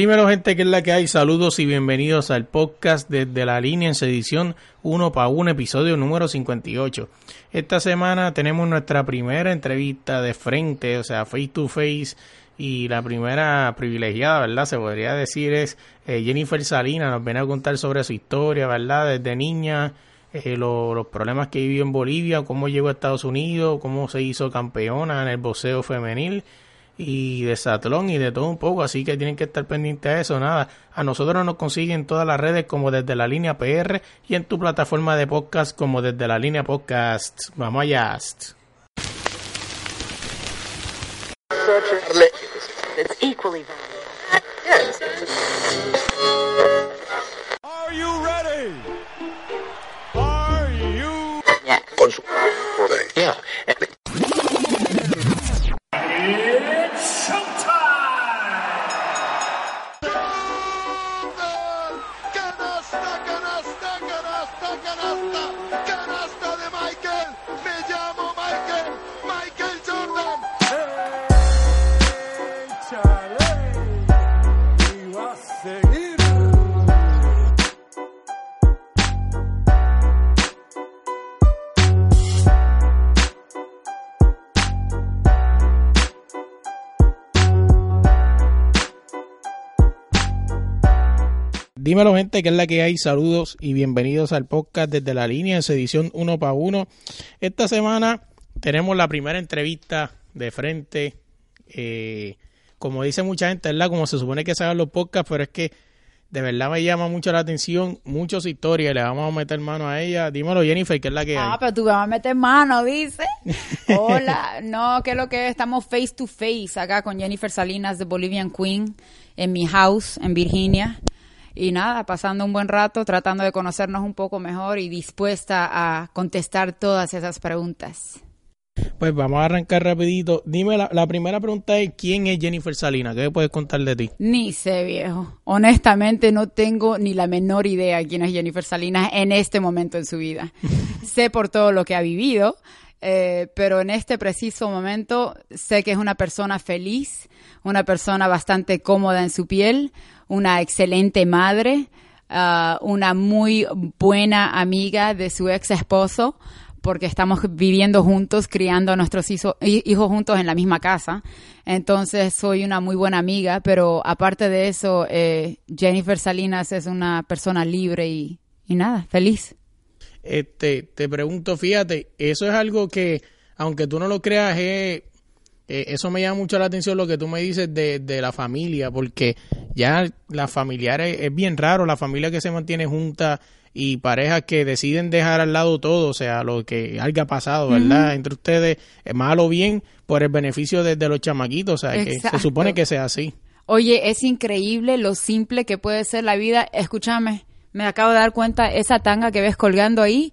Dímelo gente, que es la que hay? Saludos y bienvenidos al podcast desde la línea en edición 1 para 1, episodio número 58. Esta semana tenemos nuestra primera entrevista de frente, o sea, face to face, y la primera privilegiada, ¿verdad? Se podría decir es eh, Jennifer Salina, nos viene a contar sobre su historia, ¿verdad? Desde niña, eh, los problemas que vivió en Bolivia, cómo llegó a Estados Unidos, cómo se hizo campeona en el boxeo femenil y de Satlón y de todo un poco, así que tienen que estar pendientes de eso, nada. A nosotros nos consiguen todas las redes como desde la línea PR y en tu plataforma de podcast como desde la línea podcast. Vamos allá. Are you ready? Are you? con su yeah. Dímelo gente, que es la que hay. Saludos y bienvenidos al podcast desde la línea en su edición 1 para 1. Esta semana tenemos la primera entrevista de frente. Eh, como dice mucha gente, ¿verdad? Como se supone que se hagan los podcasts, pero es que de verdad me llama mucho la atención, muchas historias, le vamos a meter mano a ella. Dímelo Jennifer, que es la que hay. Ah, pero tú me vas a meter mano, dice. Hola, no, que es lo que es? estamos face to face acá con Jennifer Salinas de Bolivian Queen en mi house en Virginia. Y nada, pasando un buen rato, tratando de conocernos un poco mejor y dispuesta a contestar todas esas preguntas. Pues vamos a arrancar rapidito. Dime, la, la primera pregunta es, ¿quién es Jennifer Salinas? ¿Qué me puedes contar de ti? Ni sé, viejo. Honestamente, no tengo ni la menor idea quién es Jennifer Salinas en este momento en su vida. sé por todo lo que ha vivido, eh, pero en este preciso momento sé que es una persona feliz, una persona bastante cómoda en su piel, una excelente madre, ah, una muy buena amiga de su ex esposo, porque estamos viviendo juntos, criando a nuestros hijo- hi- hijos juntos en la misma casa. Entonces soy una muy buena amiga, pero aparte de eso, eh, Jennifer Salinas es una persona libre y, y nada, feliz. Este, te pregunto, fíjate, eso es algo que, aunque tú no lo creas, es- eh, eso me llama mucho la atención lo que tú me dices de, de la familia, porque ya las familiares es bien raro, la familia que se mantiene junta y parejas que deciden dejar al lado todo, o sea, lo que haya pasado, ¿verdad? Entre ustedes, eh, mal o bien, por el beneficio de, de los chamaquitos, o sea, que se supone que sea así. Oye, es increíble lo simple que puede ser la vida. Escúchame, me acabo de dar cuenta, esa tanga que ves colgando ahí,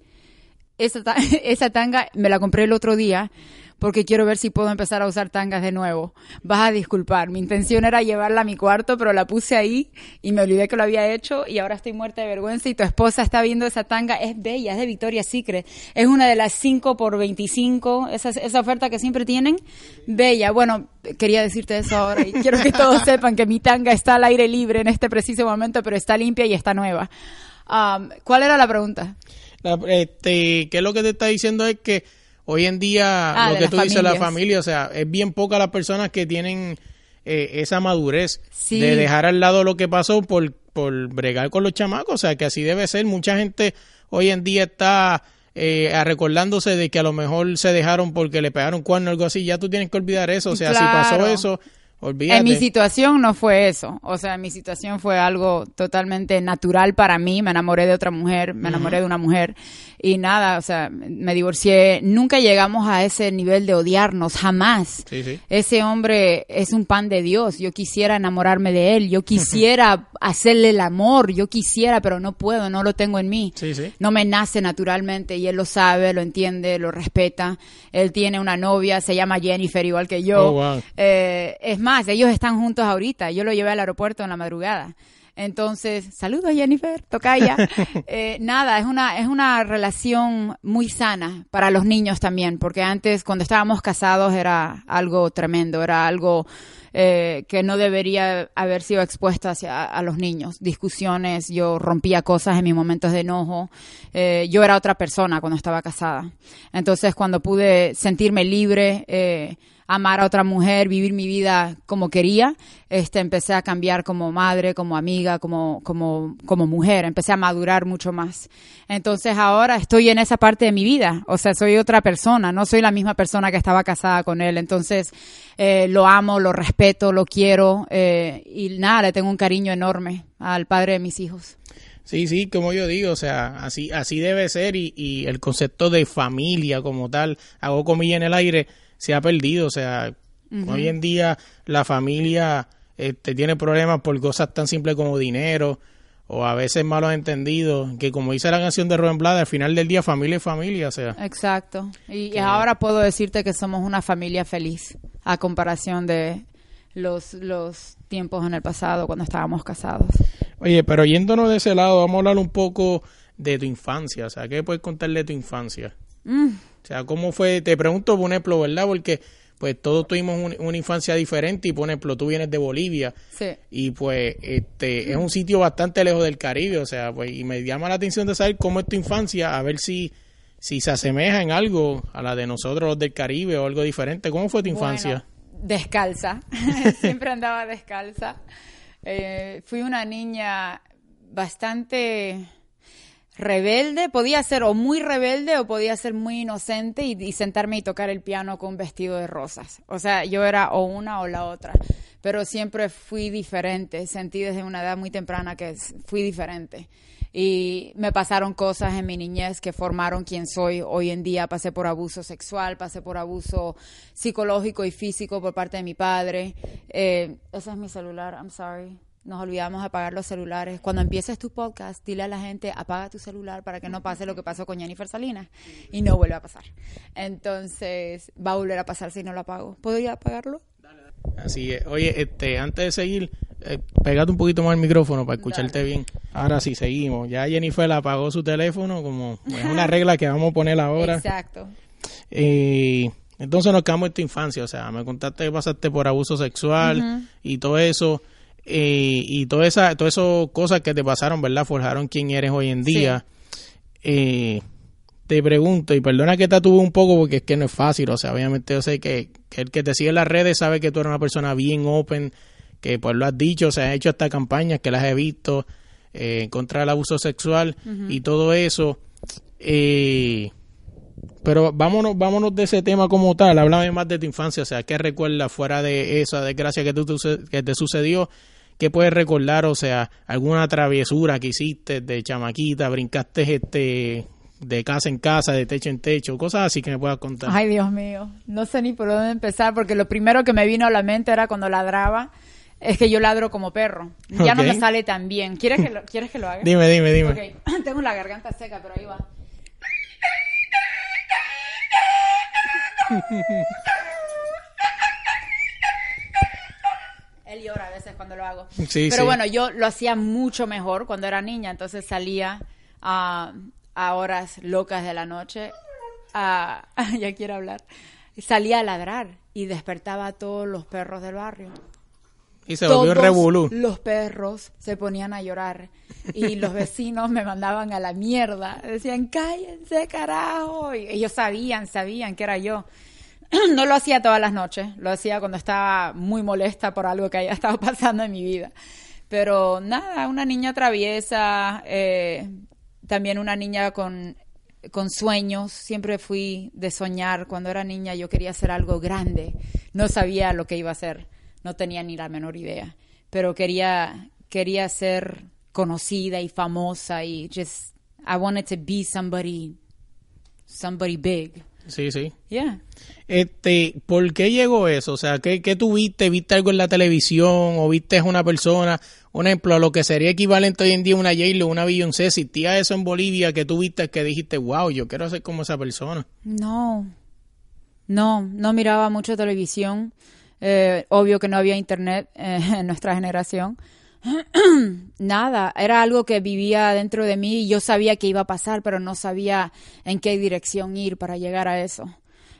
esa, ta- esa tanga me la compré el otro día porque quiero ver si puedo empezar a usar tangas de nuevo. Vas a disculpar, mi intención era llevarla a mi cuarto, pero la puse ahí y me olvidé que lo había hecho y ahora estoy muerta de vergüenza y tu esposa está viendo esa tanga, es bella, es de Victoria's Secret, es una de las 5 por 25, esa, esa oferta que siempre tienen, bella. Bueno, quería decirte eso ahora y quiero que todos sepan que mi tanga está al aire libre en este preciso momento, pero está limpia y está nueva. Um, ¿Cuál era la pregunta? La- este, que lo que te está diciendo es que hoy en día Ah, lo que tú dices, la familia, o sea, es bien poca las personas que tienen eh, esa madurez Sí. de dejar al lado lo que pasó por, por bregar con los chamacos, o sea, que así debe ser. Mucha gente hoy en día está eh, recordándose de que a lo mejor se dejaron porque le pegaron cuerno o algo así, ya tú tienes que olvidar eso, o sea, si pasó eso, olvídate. En mi situación no fue eso. O sea, en mi situación fue algo totalmente natural para mí. Me enamoré de otra mujer, me enamoré de una mujer. Y nada, o sea, me divorcié. Nunca llegamos a ese nivel de odiarnos, jamás. Sí, sí. Ese hombre es un pan de Dios. Yo quisiera enamorarme de él. Yo quisiera hacerle el amor. Yo quisiera, pero no puedo, no lo tengo en mí. Sí. No me nace naturalmente y él lo sabe, lo entiende, lo respeta. Él tiene una novia, se llama Jennifer, igual que yo. Oh, wow. Eh, es más, ellos están juntos ahorita. Yo lo llevé al aeropuerto en la madrugada. Entonces, saludos Jennifer, tocaya. Eh, nada, es una, es una relación muy sana para los niños también, porque antes cuando estábamos casados era algo tremendo, era algo eh, que no debería haber sido expuesta hacia a los niños. Discusiones, yo rompía cosas en mis momentos de enojo. Eh, yo era otra persona cuando estaba casada. Entonces, cuando pude sentirme libre, eh, amar a otra mujer, vivir mi vida como quería, este, empecé a cambiar como madre, como amiga, como, como, como mujer, empecé a madurar mucho más. Entonces ahora estoy en esa parte de mi vida, o sea, soy otra persona, no soy la misma persona que estaba casada con él, entonces eh, lo amo, lo respeto, lo quiero eh, y nada, le tengo un cariño enorme al padre de mis hijos. Sí, sí, como yo digo, o sea, así, así debe ser y, y el concepto de familia como tal, hago comilla en el aire, se ha perdido, o sea, hoy en día la familia este, tiene problemas por cosas tan simples como dinero o a veces malos entendidos, que como dice la canción de Rubén Blades, al final del día familia es familia, o sea. Exacto. Y, y ahora puedo decirte que somos una familia feliz a comparación de los, los tiempos en el pasado cuando estábamos casados. Oye, pero yéndonos de ese lado, vamos a hablar un poco de tu infancia, o sea, ¿qué puedes contarle de tu infancia? O sea, ¿cómo fue? Te pregunto, por ejemplo, ¿verdad? Porque pues todos tuvimos un- una infancia diferente y, por ejemplo, tú vienes de Bolivia Sí. y pues este es un sitio bastante lejos del Caribe, o sea, pues y me llama la atención de saber cómo es tu infancia, a ver si si se asemeja en algo a la de nosotros los del Caribe o algo diferente. ¿Cómo fue tu infancia? Bueno, descalza. Siempre andaba descalza. Eh, fui una niña bastante rebelde. Podía ser o muy rebelde o podía ser muy inocente y, sentarme y tocar el piano con un vestido de rosas. O sea, yo era o una o la otra. Pero siempre fui diferente. Sentí desde una edad muy temprana que fui diferente. Y me pasaron cosas en mi niñez que formaron quien soy hoy en día. Pasé por abuso sexual, pasé por abuso psicológico y físico por parte de mi padre. Eh, ese es mi celular, I'm sorry. Nos olvidamos de apagar los celulares. Cuando empieces tu podcast, dile a la gente, apaga tu celular para que no pase lo que pasó con Jennifer Salinas. Y no vuelve a pasar. Entonces, va a volver a pasar si no lo apago. ¿Podría apagarlo? Así es. Oye, este, antes de seguir, eh, pégate un poquito más el micrófono para escucharte bien. Ahora sí, seguimos. Ya Jennifer apagó su teléfono, como es una regla que vamos a poner ahora. Exacto. Eh, entonces nos quedamos en tu infancia, o sea, me contaste que pasaste por abuso sexual y todo eso, eh, y toda esa, todas esas cosas que te pasaron, ¿verdad? Forjaron quién eres hoy en día. Eh, te pregunto, y perdona que te tuve un poco porque es que no es fácil, o sea, obviamente yo sé que, que el que te sigue en las redes sabe que tú eres una persona bien open, que pues lo has dicho, se han hecho hasta campañas que las he visto eh, contra del abuso sexual y todo eso. Eh, pero vámonos, vámonos de ese tema como tal, háblame más de tu infancia, o sea, ¿qué recuerdas fuera de esa desgracia que, tú- que te sucedió? ¿Qué puedes recordar? O sea, alguna travesura que hiciste de chamaquita, brincaste este de casa en casa, de techo en techo, cosas así que me puedas contar. Ay, Dios mío. No sé ni por dónde empezar porque lo primero que me vino a la mente era cuando ladraba. Es que yo ladro como perro. Ya no me sale tan bien. ¿Quieres que lo, ¿quieres que lo haga? Dime, dime, dime. Ok. Tengo la garganta seca, pero ahí va. Él llora a veces cuando lo hago. Sí, Pero sí. bueno, yo lo hacía mucho mejor cuando era niña, entonces salía a, a horas locas de la noche. a- ya quiero hablar. Salía a ladrar y despertaba a todos los perros del barrio. Y se volvió Todos revolú. Los perros se ponían a llorar y los vecinos me mandaban a la mierda. Decían, cállense, carajo. Y ellos sabían, sabían que era yo. No lo hacía todas las noches, lo hacía cuando estaba muy molesta por algo que haya estado pasando en mi vida. Pero nada, una niña traviesa, eh, también una niña con, con sueños. Siempre fui de soñar. Cuando era niña yo quería hacer algo grande. No sabía lo que iba a hacer, no tenía ni la menor idea. Pero quería, quería ser conocida y famosa y just, I wanted to be somebody, somebody big. Sí, sí. Yeah. Este, ¿por qué llegó eso? O sea, ¿qué, qué tú viste? ¿Viste algo en la televisión o viste a una persona? Un ejemplo, a lo que sería equivalente hoy en día a una J-Lo, una Beyoncé, existía eso en Bolivia que tú viste que dijiste, wow, yo quiero ser como esa persona. No, no, no miraba mucho televisión. Eh, obvio que no había internet eh, en nuestra generación. Nada, era algo que vivía dentro de mí y yo sabía que iba a pasar, pero no sabía en qué dirección ir para llegar a eso.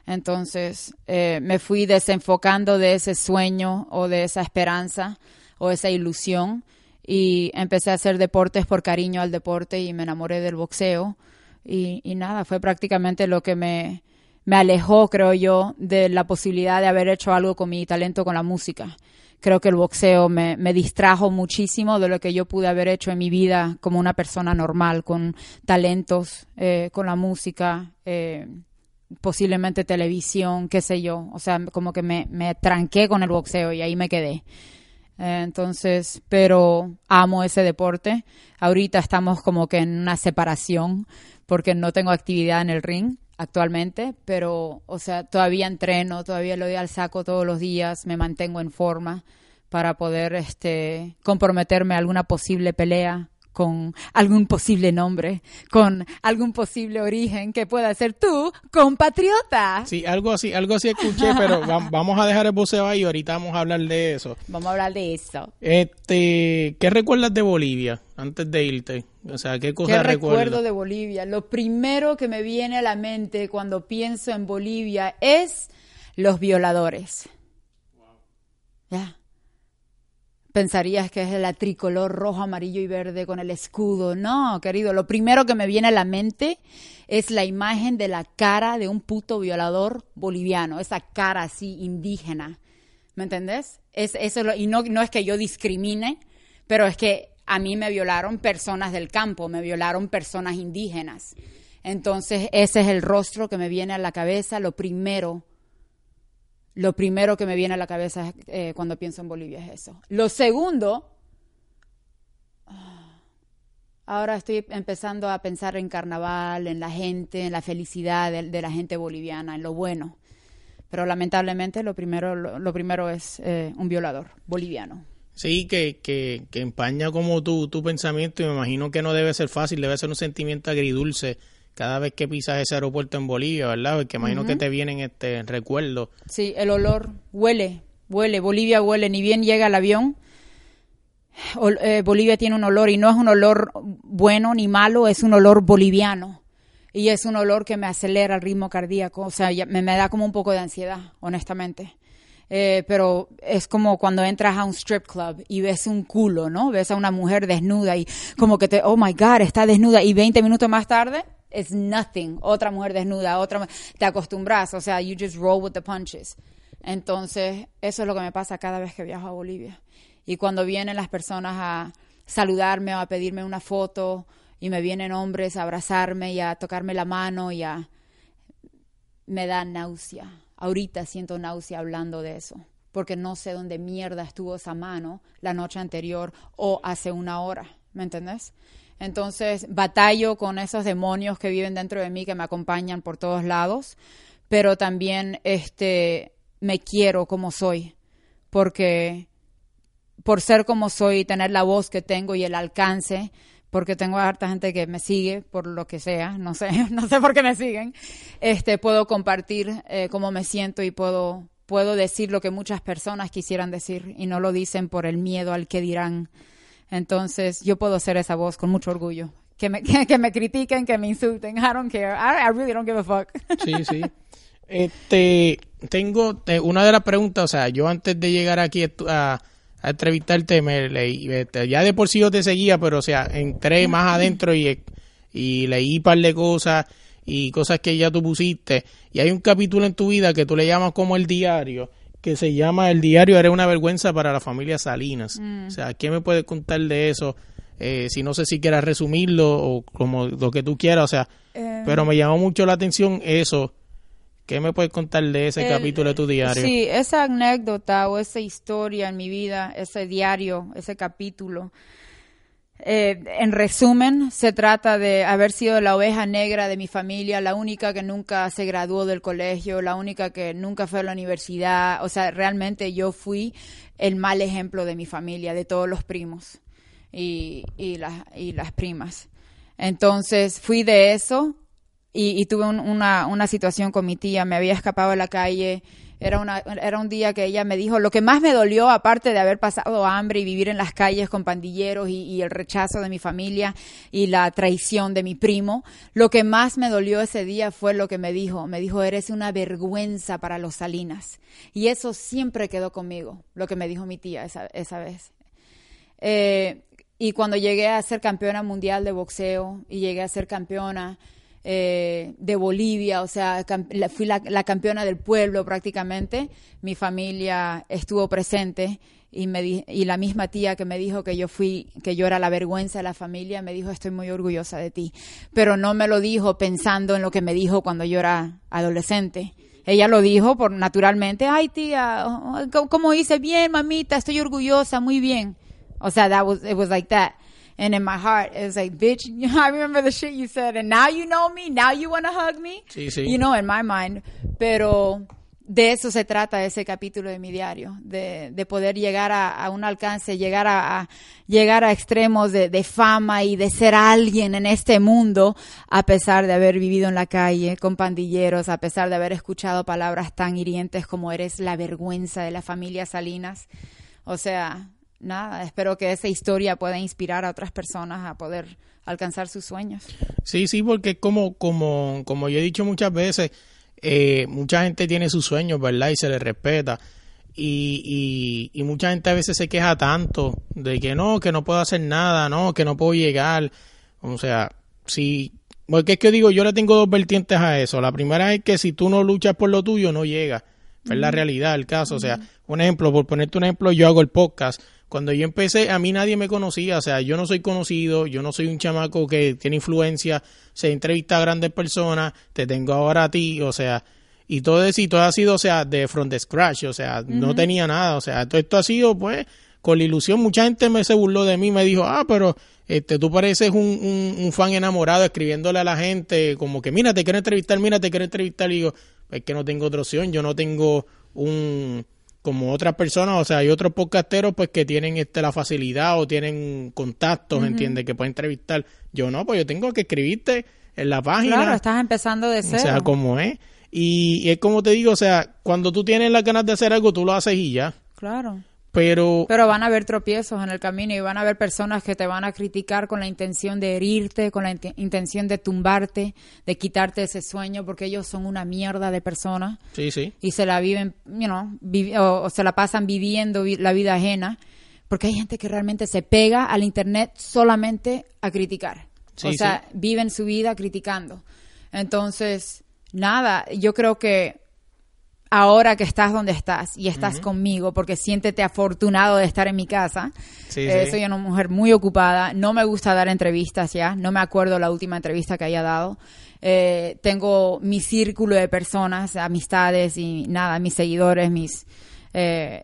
Entonces eh, me fui desenfocando de ese sueño o de esa esperanza o esa ilusión y empecé a hacer deportes por cariño al deporte y me enamoré del boxeo. Y, y nada, fue prácticamente lo que me, me alejó, creo yo, de la posibilidad de haber hecho algo con mi talento con la música. Creo que el boxeo me, me distrajo muchísimo de lo que yo pude haber hecho en mi vida como una persona normal, con talentos, eh, con la música, eh, posiblemente televisión, qué sé yo. O sea, como que me, me tranqué con el boxeo y ahí me quedé. Eh, entonces, pero amo ese deporte. Ahorita estamos como que en una separación porque no tengo actividad en el ring actualmente, pero, o sea, todavía entreno, todavía lo doy al saco todos los días, me mantengo en forma para poder, este, comprometerme a alguna posible pelea con algún posible nombre, con algún posible origen que pueda ser tú, compatriota. Sí, algo así, algo así escuché, pero va- vamos a dejar el boxeo ahí y ahorita vamos a hablar de eso. Vamos a hablar de eso. Este, ¿qué recuerdas de Bolivia antes de irte? O sea, ¿qué ¿Qué cosas recuerdo recuerdas? de Bolivia? Lo primero que me viene a la mente cuando pienso en Bolivia es los violadores. Ya. Pensarías que es la tricolor rojo, amarillo y verde con el escudo. No, querido, lo primero que me viene a la mente es la imagen de la cara de un puto violador boliviano, esa cara así indígena. ¿Me entendés? Es, eso y no, no es que yo discrimine, pero es que a mí me violaron personas del campo, me violaron personas indígenas. Entonces, ese es el rostro que me viene a la cabeza, lo primero, lo primero que me viene a la cabeza eh, cuando pienso en Bolivia es eso. Lo segundo, ah, ahora estoy empezando a pensar en carnaval, en la gente, en la felicidad de, la gente boliviana, en lo bueno. Pero lamentablemente lo primero, lo, lo primero es eh, un violador boliviano. Sí, que, que, que empaña como tu, tu pensamiento y me imagino que no debe ser fácil, debe ser un sentimiento agridulce cada vez que pisas ese aeropuerto en Bolivia, ¿verdad? Porque imagino que te vienen este recuerdos. Sí, el olor huele, huele. Bolivia huele. Ni bien llega el avión, eh, Bolivia tiene un olor y no es un olor bueno ni malo, es un olor boliviano. Y es un olor que me acelera el ritmo cardíaco. O sea, ya- me, me da como un poco de ansiedad, honestamente. Eh, pero es como cuando entras a un strip club y ves un culo, ¿no? Ves a una mujer desnuda y como que te, oh my God, está desnuda. Y 20 minutos más tarde, es nothing. Otra mujer desnuda, otra. Te acostumbras, o sea, you just roll with the punches. Entonces, eso es lo que me pasa cada vez que viajo a Bolivia. Y cuando vienen las personas a saludarme o a pedirme una foto y me vienen hombres a abrazarme y a tocarme la mano y a me da náusea. Ahorita siento náusea hablando de eso, porque no sé dónde mierda estuvo esa mano la noche anterior o hace una hora, ¿me entendés? Entonces, batallo con esos demonios que viven dentro de mí, que me acompañan por todos lados, pero también este me quiero como soy, porque por ser como soy y tener la voz que tengo y el alcance, porque tengo harta gente que me sigue por lo que sea, no sé, no sé por qué me siguen, este, puedo compartir eh, cómo me siento y puedo, puedo decir lo que muchas personas quisieran decir y no lo dicen por el miedo al que dirán. Entonces, yo puedo ser esa voz con mucho orgullo. Que me, que, que me critiquen, que me insulten. I don't care. I, I really don't give a fuck. Sí, sí. Este, tengo una de las preguntas, o sea, yo antes de llegar aquí a, a entrevistarte, me leí, este, ya de por sí yo te seguía, pero o sea, entré más adentro y, y leí un par de cosas y cosas que ya tú pusiste. Y hay un capítulo en tu vida que tú le llamas como el diario, que se llama El diario era una vergüenza para la familia Salinas. O sea, ¿qué me puedes contar de eso? Eh, si no sé si quieras resumirlo o como lo que tú quieras, o sea, pero me llamó mucho la atención eso. ¿Qué me puedes contar de ese El- capítulo de tu diario? Sí, esa anécdota o esa historia en mi vida, ese diario, ese capítulo. Eh, en resumen, se trata de haber sido la oveja negra de mi familia, la única que nunca se graduó del colegio, la única que nunca fue a la universidad. O sea, realmente yo fui el mal ejemplo de mi familia, de todos los primos y, y, las, y las primas. Entonces fui de eso y, tuve un- una, situación con mi tía, me había escapado de la calle, era, una, era un día que ella me dijo, lo que más me dolió, aparte de haber pasado hambre y vivir en las calles con pandilleros y, el rechazo de mi familia y la traición de mi primo, lo que más me dolió ese día fue lo que me dijo. Me dijo, eres una vergüenza para los Salinas. Y eso siempre quedó conmigo, lo que me dijo mi tía esa, esa vez. Eh, y cuando llegué a ser campeona mundial de boxeo y llegué a ser campeona eh, de Bolivia, o sea, fui la, campeona del pueblo prácticamente, mi familia estuvo presente y, me y la misma tía que me dijo que yo fui, que yo era la vergüenza de la familia, me dijo estoy muy orgullosa de ti, pero no me lo dijo pensando en lo que me dijo cuando yo era adolescente. Ella lo dijo por naturalmente, ay tía, ¿cómo- ¿cómo hice? Bien, mamita, estoy orgullosa, muy bien. O sea, that was, it was like that. And in my heart, it was like, bitch, I remember the shit you said, and now you know me, now you want to hug me. Sí, sí. You know, in my mind. Pero de eso se trata ese capítulo de mi diario, de, de poder llegar a, a un alcance, llegar a, a- llegar a extremos de, de fama y de ser alguien en este mundo, a pesar de haber vivido en la calle con pandilleros, a pesar de haber escuchado palabras tan hirientes como eres la vergüenza de la familia Salinas. O sea, nada, espero que esa historia pueda inspirar a otras personas a poder alcanzar sus sueños. Sí, sí, porque como, como, como yo he dicho muchas veces, eh, mucha gente tiene sus sueños, ¿verdad? Y se les respeta. Y, y, y mucha gente a veces se queja tanto de que no, que no puedo hacer nada, no, que no puedo llegar. O sea, si, porque es que digo, yo le tengo dos vertientes a eso. La primera es que si tú no luchas por lo tuyo, no llegas. Es la realidad el caso. O sea, un ejemplo, por ponerte un ejemplo, yo hago el podcast. Cuando yo empecé, a mí nadie me conocía. O sea, yo no soy conocido, yo no soy un chamaco que tiene influencia, se entrevista a grandes personas, te tengo ahora a ti, o sea, y todo eso, y todo ha sido, o sea, de from the scratch, o sea, no tenía nada, o sea, todo esto ha sido, pues, con la ilusión. Mucha gente me se burló de mí, me dijo, ah, pero este, tú pareces un, un, un fan enamorado escribiéndole a la gente, como que, mira, te quiero entrevistar, mira, te quiero entrevistar, y digo, es que no tengo otra opción, yo no tengo un como otras personas, o sea, hay otros podcasteros pues que tienen este la facilidad o tienen contactos, ¿entiendes? Que pueden entrevistar. Yo no, pues yo tengo que escribirte en la página. Claro, estás empezando de o cero. sea, como es. Y, y es como te digo, o sea, cuando tú tienes las ganas de hacer algo, tú lo haces y ya. Claro. Pero, Pero van a haber tropiezos en el camino y van a haber personas que te van a criticar con la intención de herirte, con la int- intención de tumbarte, de quitarte ese sueño, porque ellos son una mierda de personas sí, sí. y se la viven, you know, vi- o, o se la pasan viviendo vi- la vida ajena, porque hay gente que realmente se pega al internet solamente a criticar. Sí, o sea, viven su vida criticando. Entonces, nada, yo creo que ahora que estás donde estás y estás conmigo, porque siéntete afortunado de estar en mi casa. Sí, Eh, sí. Soy una mujer muy ocupada, no me gusta dar entrevistas ya, no me acuerdo la última entrevista que haya dado. Eh, tengo mi círculo de personas, amistades y nada, mis seguidores, mis... eh,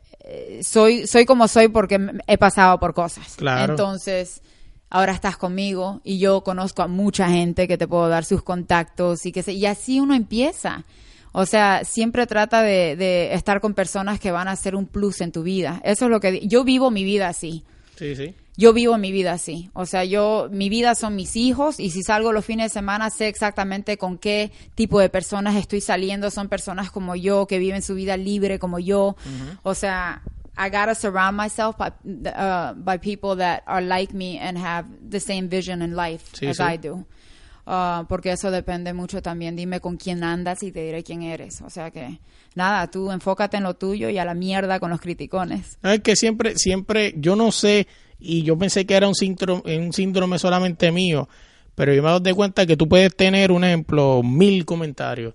soy, soy como soy porque he pasado por cosas. Claro. Entonces, ahora estás conmigo y yo conozco a mucha gente que te puedo dar sus contactos y que se, y así uno empieza. O sea, siempre trata de, de estar con personas que van a hacer un plus en tu vida. Eso es lo que yo vivo mi vida así. Sí, sí. Yo vivo mi vida así. O sea, yo, mi vida son mis hijos y si salgo los fines de semana sé exactamente con qué tipo de personas estoy saliendo. Son personas como yo que viven su vida libre como yo. O sea, I gotta surround myself by, uh, by people that are like me and have the same vision in life Sí, as sí. I do. Uh, porque eso depende mucho también. Dime con quién andas y te diré quién eres. O sea que, nada, tú enfócate en lo tuyo y a la mierda con los criticones. Es que siempre, siempre, yo no sé, y yo pensé que era un síndrome, un síndrome solamente mío, pero yo me doy cuenta que tú puedes tener, un ejemplo, mil comentarios,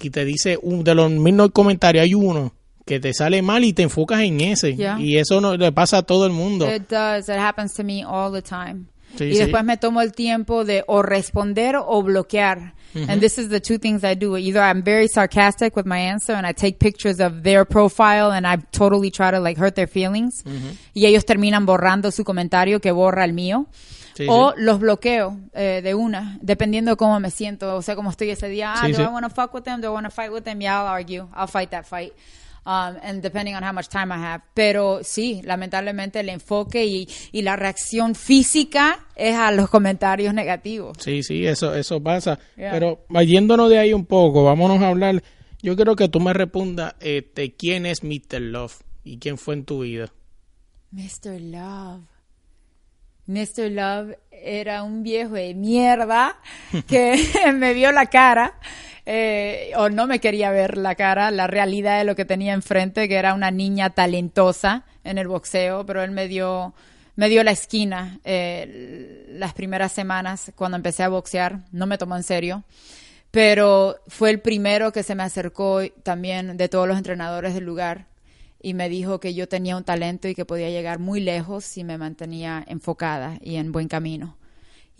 y te dice, un, de los mil no comentarios hay uno que te sale mal y te enfocas en ese, y eso no le pasa a todo el mundo. It does. It happens to me all the time. Sí, y sí. después me tomo el tiempo de o responder o bloquear. And this is the two things I do. Either I'm very sarcastic with my answer and I take pictures of their profile and I totally try to like hurt their feelings. Y ellos terminan borrando su comentario que borra el mío. Sí, o los bloqueo eh, de una, dependiendo de cómo me siento, o sea, cómo estoy ese día. Ah, do. I want to fuck with them? Do I want to fight with them? Yeah, I'll argue. I'll fight that fight. Um, and depending on how much time I have. Pero sí, lamentablemente el enfoque y, y la reacción física es a los comentarios negativos. Sí, sí, eso, eso pasa. Yeah. Pero yéndonos de ahí un poco, vámonos a hablar. Yo quiero que tú me respondas este, quién es Mr. Love y quién fue en tu vida. Mr. Love. Mr. Love era un viejo de mierda que me vio la cara, eh, o no me quería ver la cara, la realidad de lo que tenía enfrente, que era una niña talentosa en el boxeo, pero él me dio, me dio la esquina eh, las primeras semanas cuando empecé a boxear, no me tomó en serio. Pero fue el primero que se me acercó también de todos los entrenadores del lugar y me dijo que yo tenía un talento y que podía llegar muy lejos si me mantenía enfocada y en buen camino.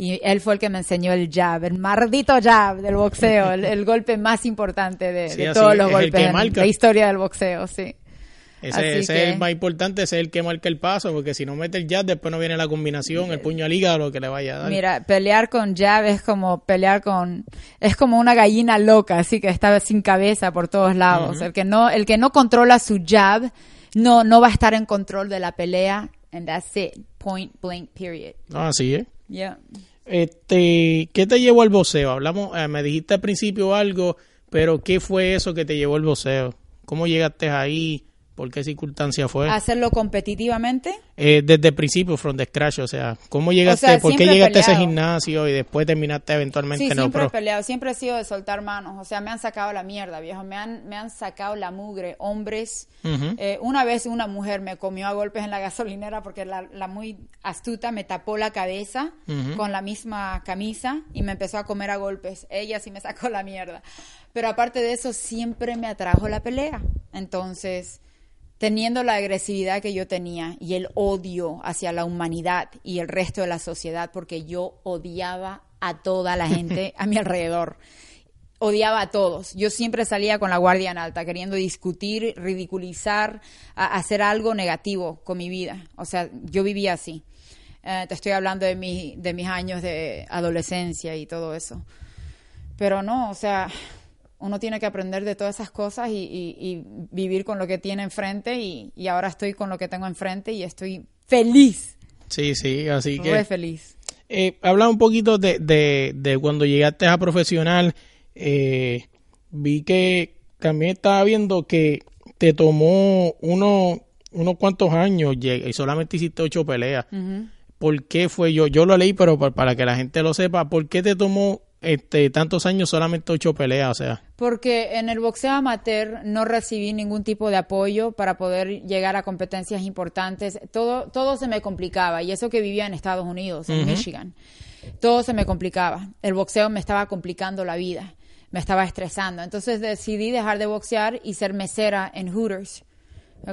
Y él fue el que me enseñó el jab, el maldito jab del boxeo, el, el golpe más importante de, Sí, de todos los golpes en marca. la historia del boxeo, sí. Ese, Así ese que- es el más importante, ese es el que marca el paso, porque si no mete el jab, después no viene la combinación, el puño al hígado, lo que le vaya a dar. Mira, pelear con jab es como pelear con es como una gallina loca, así que está sin cabeza por todos lados. El que no el que no controla su jab no no va a estar en control de la pelea and that's it. Point blank period. No, así es. Yeah. Este, ¿qué te llevó al boxeo? Hablamos, eh, me dijiste al principio algo, pero ¿qué fue eso que te llevó al boxeo? ¿Cómo llegaste ahí? ¿Por qué circunstancia fue? Hacerlo competitivamente. Eh, desde el principio, from the scratch, o sea, ¿cómo llegaste? sea, ¿Por qué llegaste a ese gimnasio y después terminaste eventualmente Sí, en siempre he peleado, siempre he sido de soltar manos, o sea, me han sacado la mierda, viejo, me han, me han sacado la mugre, hombres. Eh, una vez una mujer me comió a golpes en la gasolinera porque la, la muy astuta me tapó la cabeza con la misma camisa y me empezó a comer a golpes. Ella sí me sacó la mierda. Pero aparte de eso, siempre me atrajo la pelea. Entonces, teniendo la agresividad que yo tenía y el odio hacia la humanidad y el resto de la sociedad, porque yo odiaba a toda la gente a mi alrededor. Odiaba a todos. Yo siempre salía con la guardia en alta, queriendo discutir, ridiculizar, hacer algo negativo con mi vida. O sea, yo vivía así. Eh, te estoy hablando de, mi, de mis años de adolescencia y todo eso. Pero no, o sea, uno tiene que aprender de todas esas cosas y, y- y vivir con lo que tiene enfrente y, y ahora estoy con lo que tengo enfrente y estoy feliz, Sí, sí, así re que... feliz. Eh, habla un poquito de, de, de cuando llegaste a profesional. eh, vi que también estaba viendo que te tomó uno, unos cuantos años y solamente hiciste ocho peleas. ¿Por qué fue yo? Yo lo leí, pero pa- para que la gente lo sepa, ¿por qué te tomó este tantos años solamente ocho peleas? O sea, Porque en el boxeo amateur no recibí ningún tipo de apoyo para poder llegar a competencias importantes. Todo, todo se me complicaba. Y eso que vivía en Estados Unidos, en Michigan. Todo se me complicaba. El boxeo me estaba complicando la vida. Me estaba estresando. Entonces decidí dejar de boxear y ser mesera en Hooters.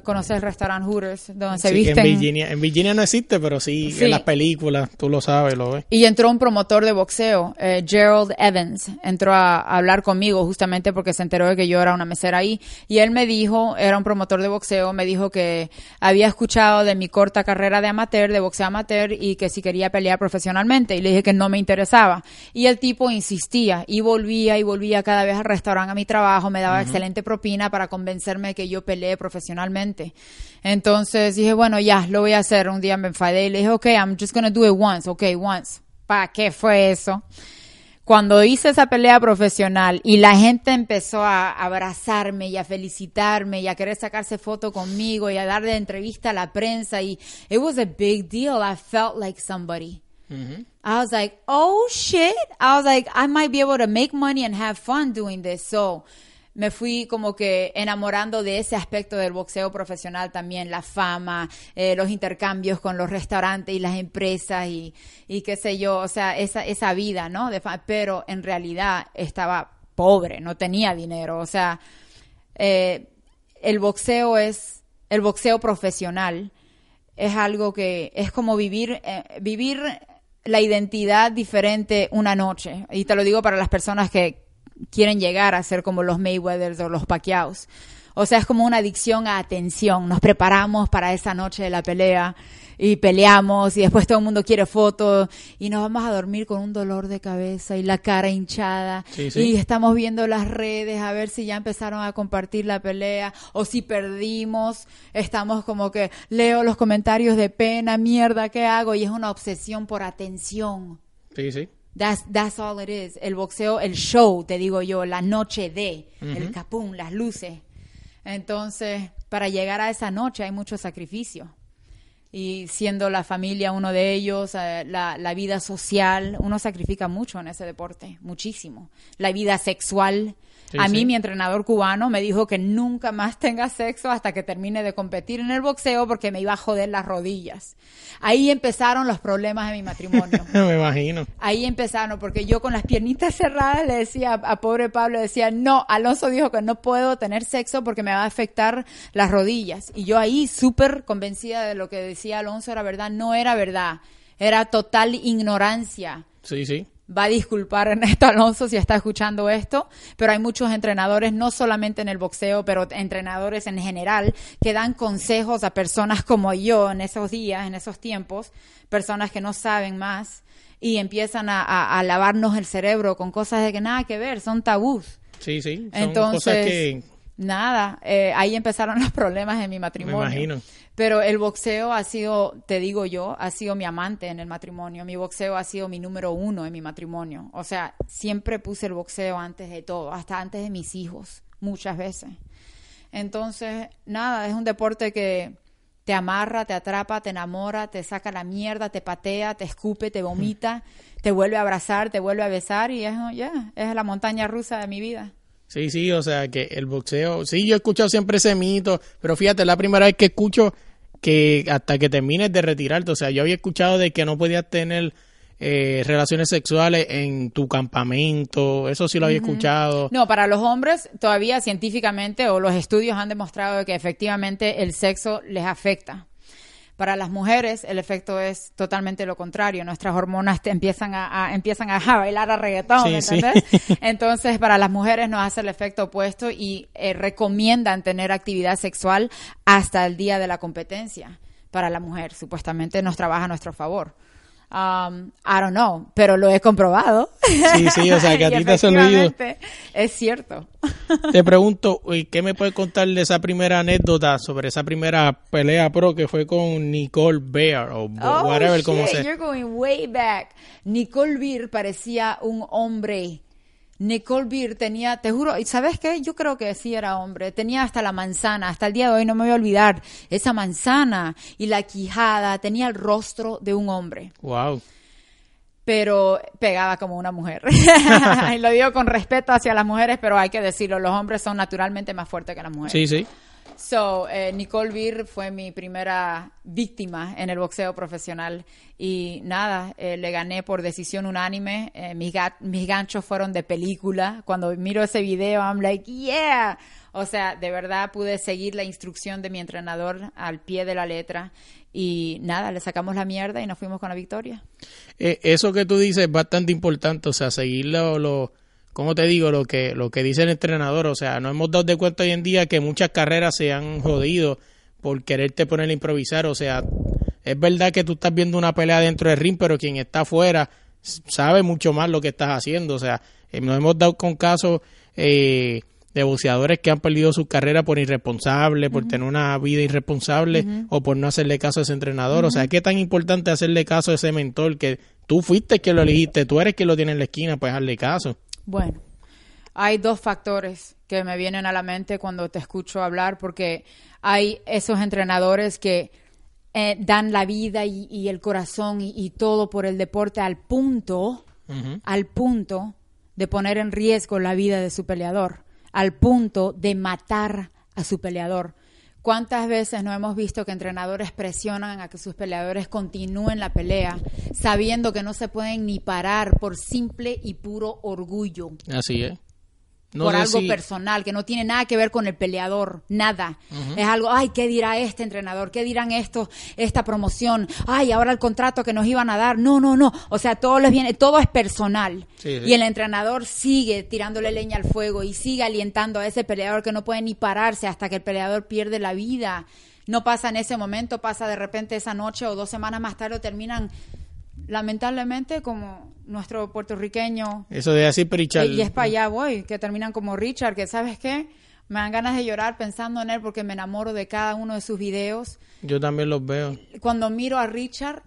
¿Conoces el restaurante Hooters? Donde se sí visten. en Virginia, en Virginia no existe, pero sí, Sí. en las películas, tú lo sabes, lo ves. Y entró un promotor de boxeo, eh, Gerald Evans, entró a, a hablar conmigo justamente porque se enteró de que yo era una mesera ahí. Y él me dijo, era un promotor de boxeo, me dijo que había escuchado de mi corta carrera de amateur, de boxeo amateur, y que si quería pelear profesionalmente. Y le dije que no me interesaba. Y el tipo insistía y volvía y volvía cada vez al restaurante a mi trabajo, me daba excelente propina para convencerme de que yo peleé profesionalmente. Entonces dije, bueno, ya, lo voy a hacer. Un día me enfadé y le dije, ok, I'm just gonna do it once, ok, once. ¿Para qué fue eso? Cuando hice esa pelea profesional y la gente empezó a abrazarme y a felicitarme y a querer sacarse foto conmigo y a darle entrevista a la prensa y it was a big deal. I felt like somebody. I was like, oh shit. I was like, I might be able to make money and have fun doing this. So me fui como que enamorando de ese aspecto del boxeo profesional también, la fama, eh, los intercambios con los restaurantes y las empresas y, y qué sé yo, o sea, esa, esa vida, ¿no? De pero en realidad estaba pobre, no tenía dinero, o sea, eh, el boxeo es, el boxeo profesional es algo que es como vivir, eh, vivir la identidad diferente una noche. Y te lo digo para las personas que quieren llegar a ser como los Mayweathers o los Pacquiaos. O sea, es como una adicción a atención. Nos preparamos para esa noche de la pelea y peleamos y después todo el mundo quiere fotos y nos vamos a dormir con un dolor de cabeza y la cara hinchada Sí, sí. y estamos viendo las redes a ver si ya empezaron a compartir la pelea o si perdimos, estamos como que leo los comentarios de pena, mierda, ¿qué hago? Y es una obsesión por atención. Sí, sí. That's, that's all it is. El boxeo, el show, te digo yo, la noche de, el capún, las luces. Entonces, para llegar a esa noche hay mucho sacrificio. Y siendo la familia uno de ellos, eh, la, la vida social, uno sacrifica mucho en ese deporte, muchísimo. La vida sexual. Sí, a mí sí. mi entrenador cubano me dijo que nunca más tenga sexo hasta que termine de competir en el boxeo porque me iba a joder las rodillas. Ahí empezaron los problemas de mi matrimonio. Me imagino. Ahí empezaron, porque yo con las piernitas cerradas le decía a, a pobre Pablo, decía, no, Alonso dijo que no puedo tener sexo porque me va a afectar las rodillas. Y yo ahí súper convencida de lo que decía Alonso era verdad, no era verdad, era total ignorancia. Sí, sí. Va a disculpar Ernesto Alonso si está escuchando esto, pero hay muchos entrenadores, no solamente en el boxeo, pero entrenadores en general, que dan consejos a personas como yo en esos días, en esos tiempos, personas que no saben más y empiezan a, a- a lavarnos el cerebro con cosas de que nada que ver, son tabús. Sí, sí. Son Entonces, cosas que nada, eh, ahí empezaron los problemas en mi matrimonio. imagino. Pero el boxeo ha sido, te digo yo, ha sido mi amante en el matrimonio. Mi boxeo ha sido mi número uno en mi matrimonio. O sea, siempre puse el boxeo antes de todo, hasta antes de mis hijos, muchas veces. Entonces, nada, es un deporte que te amarra, te atrapa, te enamora, te saca la mierda, te patea, te escupe, te vomita, te vuelve a abrazar, te vuelve a besar y es, ya, es la montaña rusa de mi vida. Sí, sí, o sea, que el boxeo, sí, yo he escuchado siempre ese mito, pero fíjate, es la primera vez que escucho que hasta que termines de retirarte, o sea, yo había escuchado de que no podías tener eh, relaciones sexuales en tu campamento, eso sí lo había escuchado. No, para los hombres todavía científicamente o los estudios han demostrado que efectivamente el sexo les afecta. Para las mujeres el efecto es totalmente lo contrario. Nuestras hormonas te empiezan a, a- empiezan a bailar a reggaetón, Sí, ¿me sí. entiendes? Entonces para las mujeres nos hace el efecto opuesto y eh, recomiendan tener actividad sexual hasta el día de la competencia. Para la mujer supuestamente nos trabaja a nuestro favor. Um, I don't know, pero lo he comprobado. Sí, sí, o sea, que a ti te ha servido. efectivamente Es cierto. Te pregunto, ¿qué me puedes contar de esa primera anécdota sobre esa primera pelea pro que fue con Nicole Bear o Oh, whatever, como shit, se... You're going way back. Nicole Beer parecía un hombre. Nicole Beer tenía, te juro, ¿y sabes qué? Yo creo que sí era hombre. Tenía hasta la manzana, hasta el día de hoy no me voy a olvidar. Esa manzana y la quijada, tenía el rostro de un hombre, Wow. pero pegaba como una mujer. y lo digo con respeto hacia las mujeres, pero hay que decirlo, los hombres son naturalmente más fuertes que las mujeres. Sí, sí. So, eh, Nicole Beer fue mi primera víctima en el boxeo profesional y nada, eh, le gané por decisión unánime. Eh, mis, mis ganchos fueron de película. Cuando miro ese video, I'm like, yeah. O sea, de verdad pude seguir la instrucción de mi entrenador al pie de la letra y nada, le sacamos la mierda y nos fuimos con la victoria. Eh, eso que tú dices es bastante importante, o sea, seguir lo, lo ¿cómo te digo? Lo que, lo que dice el entrenador, o sea, nos hemos dado de cuenta hoy en día que muchas carreras se han jodido por quererte poner a improvisar, o sea, es verdad que tú estás viendo una pelea dentro del ring, pero quien está afuera sabe mucho más lo que estás haciendo, o sea, eh, nos hemos dado con casos eh, de boxeadores que han perdido su carrera por irresponsable, por tener una vida irresponsable o por no hacerle caso a ese entrenador. O sea, ¿qué tan importante hacerle caso a ese mentor que tú fuiste que lo elegiste, tú eres quien lo tiene en la esquina, pues hazle caso? Bueno, hay dos factores que me vienen a la mente cuando te escucho hablar, porque hay esos entrenadores que eh, dan la vida y, y el corazón y, y todo por el deporte al punto, al punto de poner en riesgo la vida de su peleador, al punto de matar a su peleador. ¿Cuántas veces no hemos visto que entrenadores presionan a que sus peleadores continúen la pelea, sabiendo que no se pueden ni parar por simple y puro orgullo? Así es. No por algo si- personal, que no tiene nada que ver con el peleador, nada. Es algo, ay, ¿qué dirá este entrenador? ¿Qué dirán estos, esta promoción? Ay, ahora el contrato que nos iban a dar. No, no, no. O sea, todo les viene, todo es personal. Sí, sí. Y el entrenador sigue tirándole leña al fuego y sigue alientando a ese peleador que no puede ni pararse hasta que el peleador pierde la vida. no pasa en ese momento, pasa de repente esa noche o dos semanas más tarde, terminan lamentablemente como nuestro puertorriqueño Eso de así Pritchard. y es para allá voy, que terminan como Richard, que sabes qué, me dan ganas de llorar pensando en él porque me enamoro de cada uno de sus videos. Yo también los veo. Cuando miro a Richard,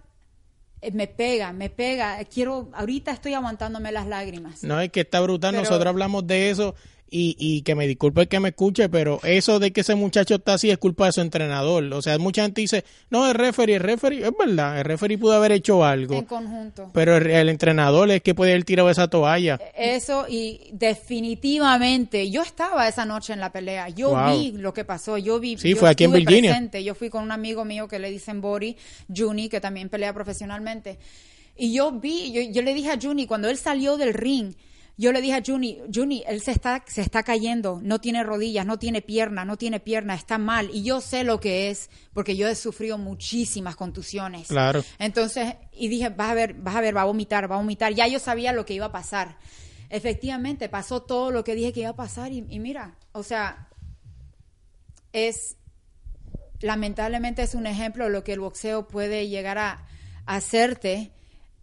eh, me pega, me pega. Quiero, ahorita estoy aguantándome las lágrimas. No, es que está brutal. Pero- Nosotros hablamos de eso y, y que me disculpe el que me escuche, pero eso de que ese muchacho está así es culpa de su entrenador. O sea, mucha gente dice, no, el referee, el referee, es verdad, el referee pudo haber hecho algo. En conjunto. Pero el, el entrenador es que puede haber tirado esa toalla. Eso y definitivamente, yo estaba esa noche en la pelea, yo Wow. vi lo que pasó, yo vi, Sí, yo fue aquí en Virginia. presente. yo fui con un amigo mío que le dicen Bori, Juni, que también pelea profesionalmente, y yo vi, yo, yo le dije a Juni, cuando él salió del ring, yo le dije a Juni, Juni, él se está, se está cayendo, no tiene rodillas, no tiene pierna, no tiene pierna, está mal, y yo sé lo que es, porque yo he sufrido muchísimas contusiones. Claro. Entonces, y dije, vas a ver, vas a ver, va a vomitar, va a vomitar. Ya yo sabía lo que iba a pasar. Efectivamente, pasó todo lo que dije que iba a pasar y, y mira, o sea, es, lamentablemente es un ejemplo de lo que el boxeo puede llegar a, a hacerte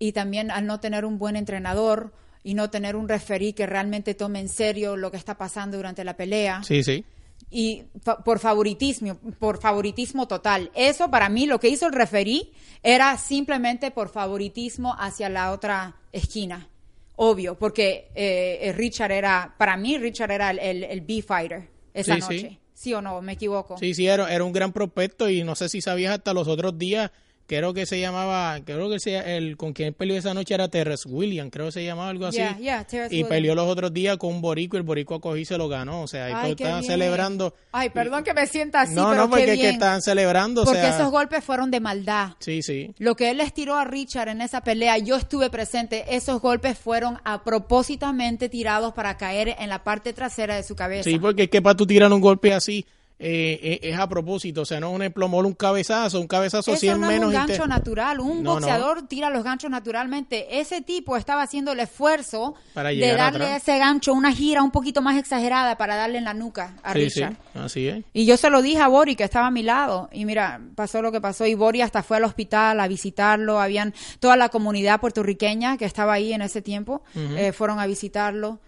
y también al no tener un buen entrenador y no tener un referí que realmente tome en serio lo que está pasando durante la pelea Sí, sí. y fa- por favoritismo, por favoritismo total. Eso para mí lo que hizo el referí era simplemente por favoritismo hacia la otra esquina. Obvio, porque eh, eh, Richard era, para mí Richard era el, el, el B-fighter esa Sí, noche. sí. Sí. o no? Me equivoco. Sí, sí, era, era un gran prospecto y no sé si sabías hasta los otros días, creo que se llamaba, creo que sea el con quien peleó esa noche era Terrence Williams, creo que se llamaba algo así. Yeah, yeah, Terrence y Williams. peleó los otros días con un boricua, el boricua cogió y se lo ganó, o sea, qué estaban bien. celebrando. Ay, perdón que me sienta así, no, pero no, porque qué es que estaban celebrando, o Porque sea, esos golpes fueron de maldad. sí, sí. Lo que él les tiró a Richard en esa pelea, yo estuve presente. Esos golpes fueron a propósitamente tirados para caer en la parte trasera de su cabeza. Sí, porque es que para tú tirar un golpe así eh, eh, es a propósito, o sea, no es un emplomol, un cabezazo, un cabezazo Eso 100 no es menos. un gancho natural. Un No, no. boxeador tira los ganchos naturalmente. Ese tipo estaba haciendo el esfuerzo Para de darle atrás. ese gancho una gira un poquito más exagerada para darle en la nuca a Sí, sí, Richard. así es. Y yo se lo dije a Bori, que estaba a mi lado. Y mira, pasó lo que pasó. Y Bori hasta fue al hospital a visitarlo. Habían toda la comunidad puertorriqueña que estaba ahí en ese tiempo. eh, fueron a visitarlo.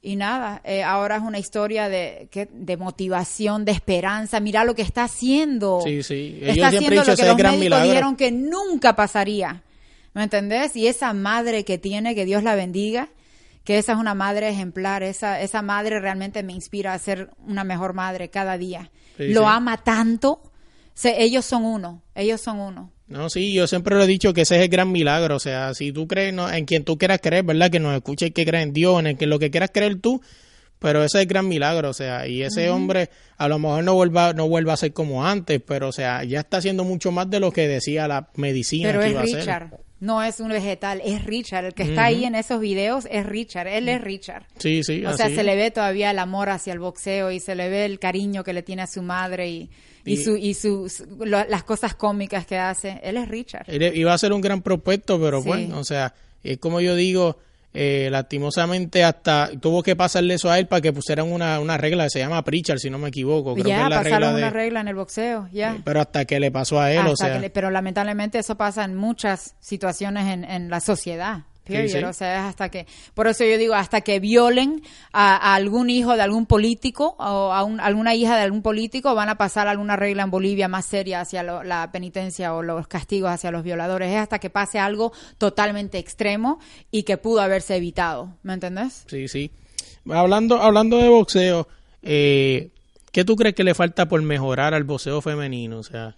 Y nada, eh, ahora es una historia de, ¿qué? de motivación, de esperanza. Mira lo que está haciendo. Sí, sí. Ellos Está haciendo lo que los gran médicos milagro. dijeron que nunca pasaría. ¿Me entendés? Y esa madre que tiene, que Dios la bendiga, que esa es una madre ejemplar. Esa, esa madre realmente me inspira a ser una mejor madre cada día. Sí, lo sí. ama tanto. Se- ellos son uno. Ellos son uno. No, sí, yo siempre lo he dicho que ese es el gran milagro. O sea, si tú crees no, en quien tú quieras creer, ¿verdad? Que nos escuche y que cree en Dios, en el que lo que quieras creer tú, pero ese es el gran milagro. O sea, y ese hombre a lo mejor no vuelva, no vuelva a ser como antes, pero o sea, ya está haciendo mucho más de lo que decía la medicina Pero que es iba a hacer. Richard. No es un vegetal, es Richard. El que está ahí en esos videos es Richard. Él es Richard. Sí, sí, O sea, se le ve todavía el amor hacia el boxeo y se le ve el cariño que le tiene a su madre y, y, Y- su, y su, su- lo- las cosas cómicas que hace. Él es Richard. Él iba a ser un gran prospecto, pero Sí. bueno, o sea, es como yo digo, eh, lastimosamente hasta tuvo que pasarle eso a él para que pusieran una, una regla que se llama Pritchard, si no me equivoco. Creo que ya, es la regla pasaron de- una regla en el boxeo, ya. Pero hasta que le pasó a él, Hasta o sea. que le- pero lamentablemente eso pasa en muchas situaciones en, en la sociedad. Period. Sí, sí. O sea, es hasta que, por eso yo digo, hasta que violen a, a algún hijo de algún político o a un- alguna hija de algún político, van a pasar alguna regla en Bolivia más seria hacia lo- la penitencia o los castigos hacia los violadores. Es hasta que pase algo totalmente extremo y que pudo haberse evitado. ¿Me entendés? Sí, sí. Hablando, hablando de boxeo, eh, ¿qué tú crees que le falta por mejorar al boxeo femenino? O sea,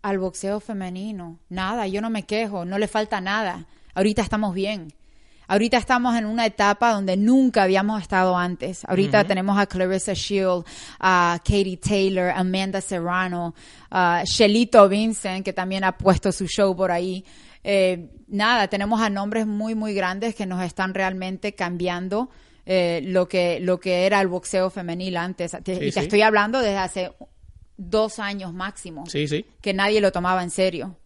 Al boxeo femenino, nada, yo no me quejo, no le falta nada. Ahorita estamos bien. Ahorita estamos en una etapa donde nunca habíamos estado antes. Ahorita tenemos a Clarissa Shield, a Katie Taylor, Amanda Serrano, a Shelito Vincent, que también ha puesto su show por ahí. Eh, nada, tenemos a nombres muy, muy grandes que nos están realmente cambiando eh, lo, que, lo que era el boxeo femenil antes. Te- y te sí. estoy hablando desde hace dos años máximo sí, sí. que nadie lo tomaba en serio.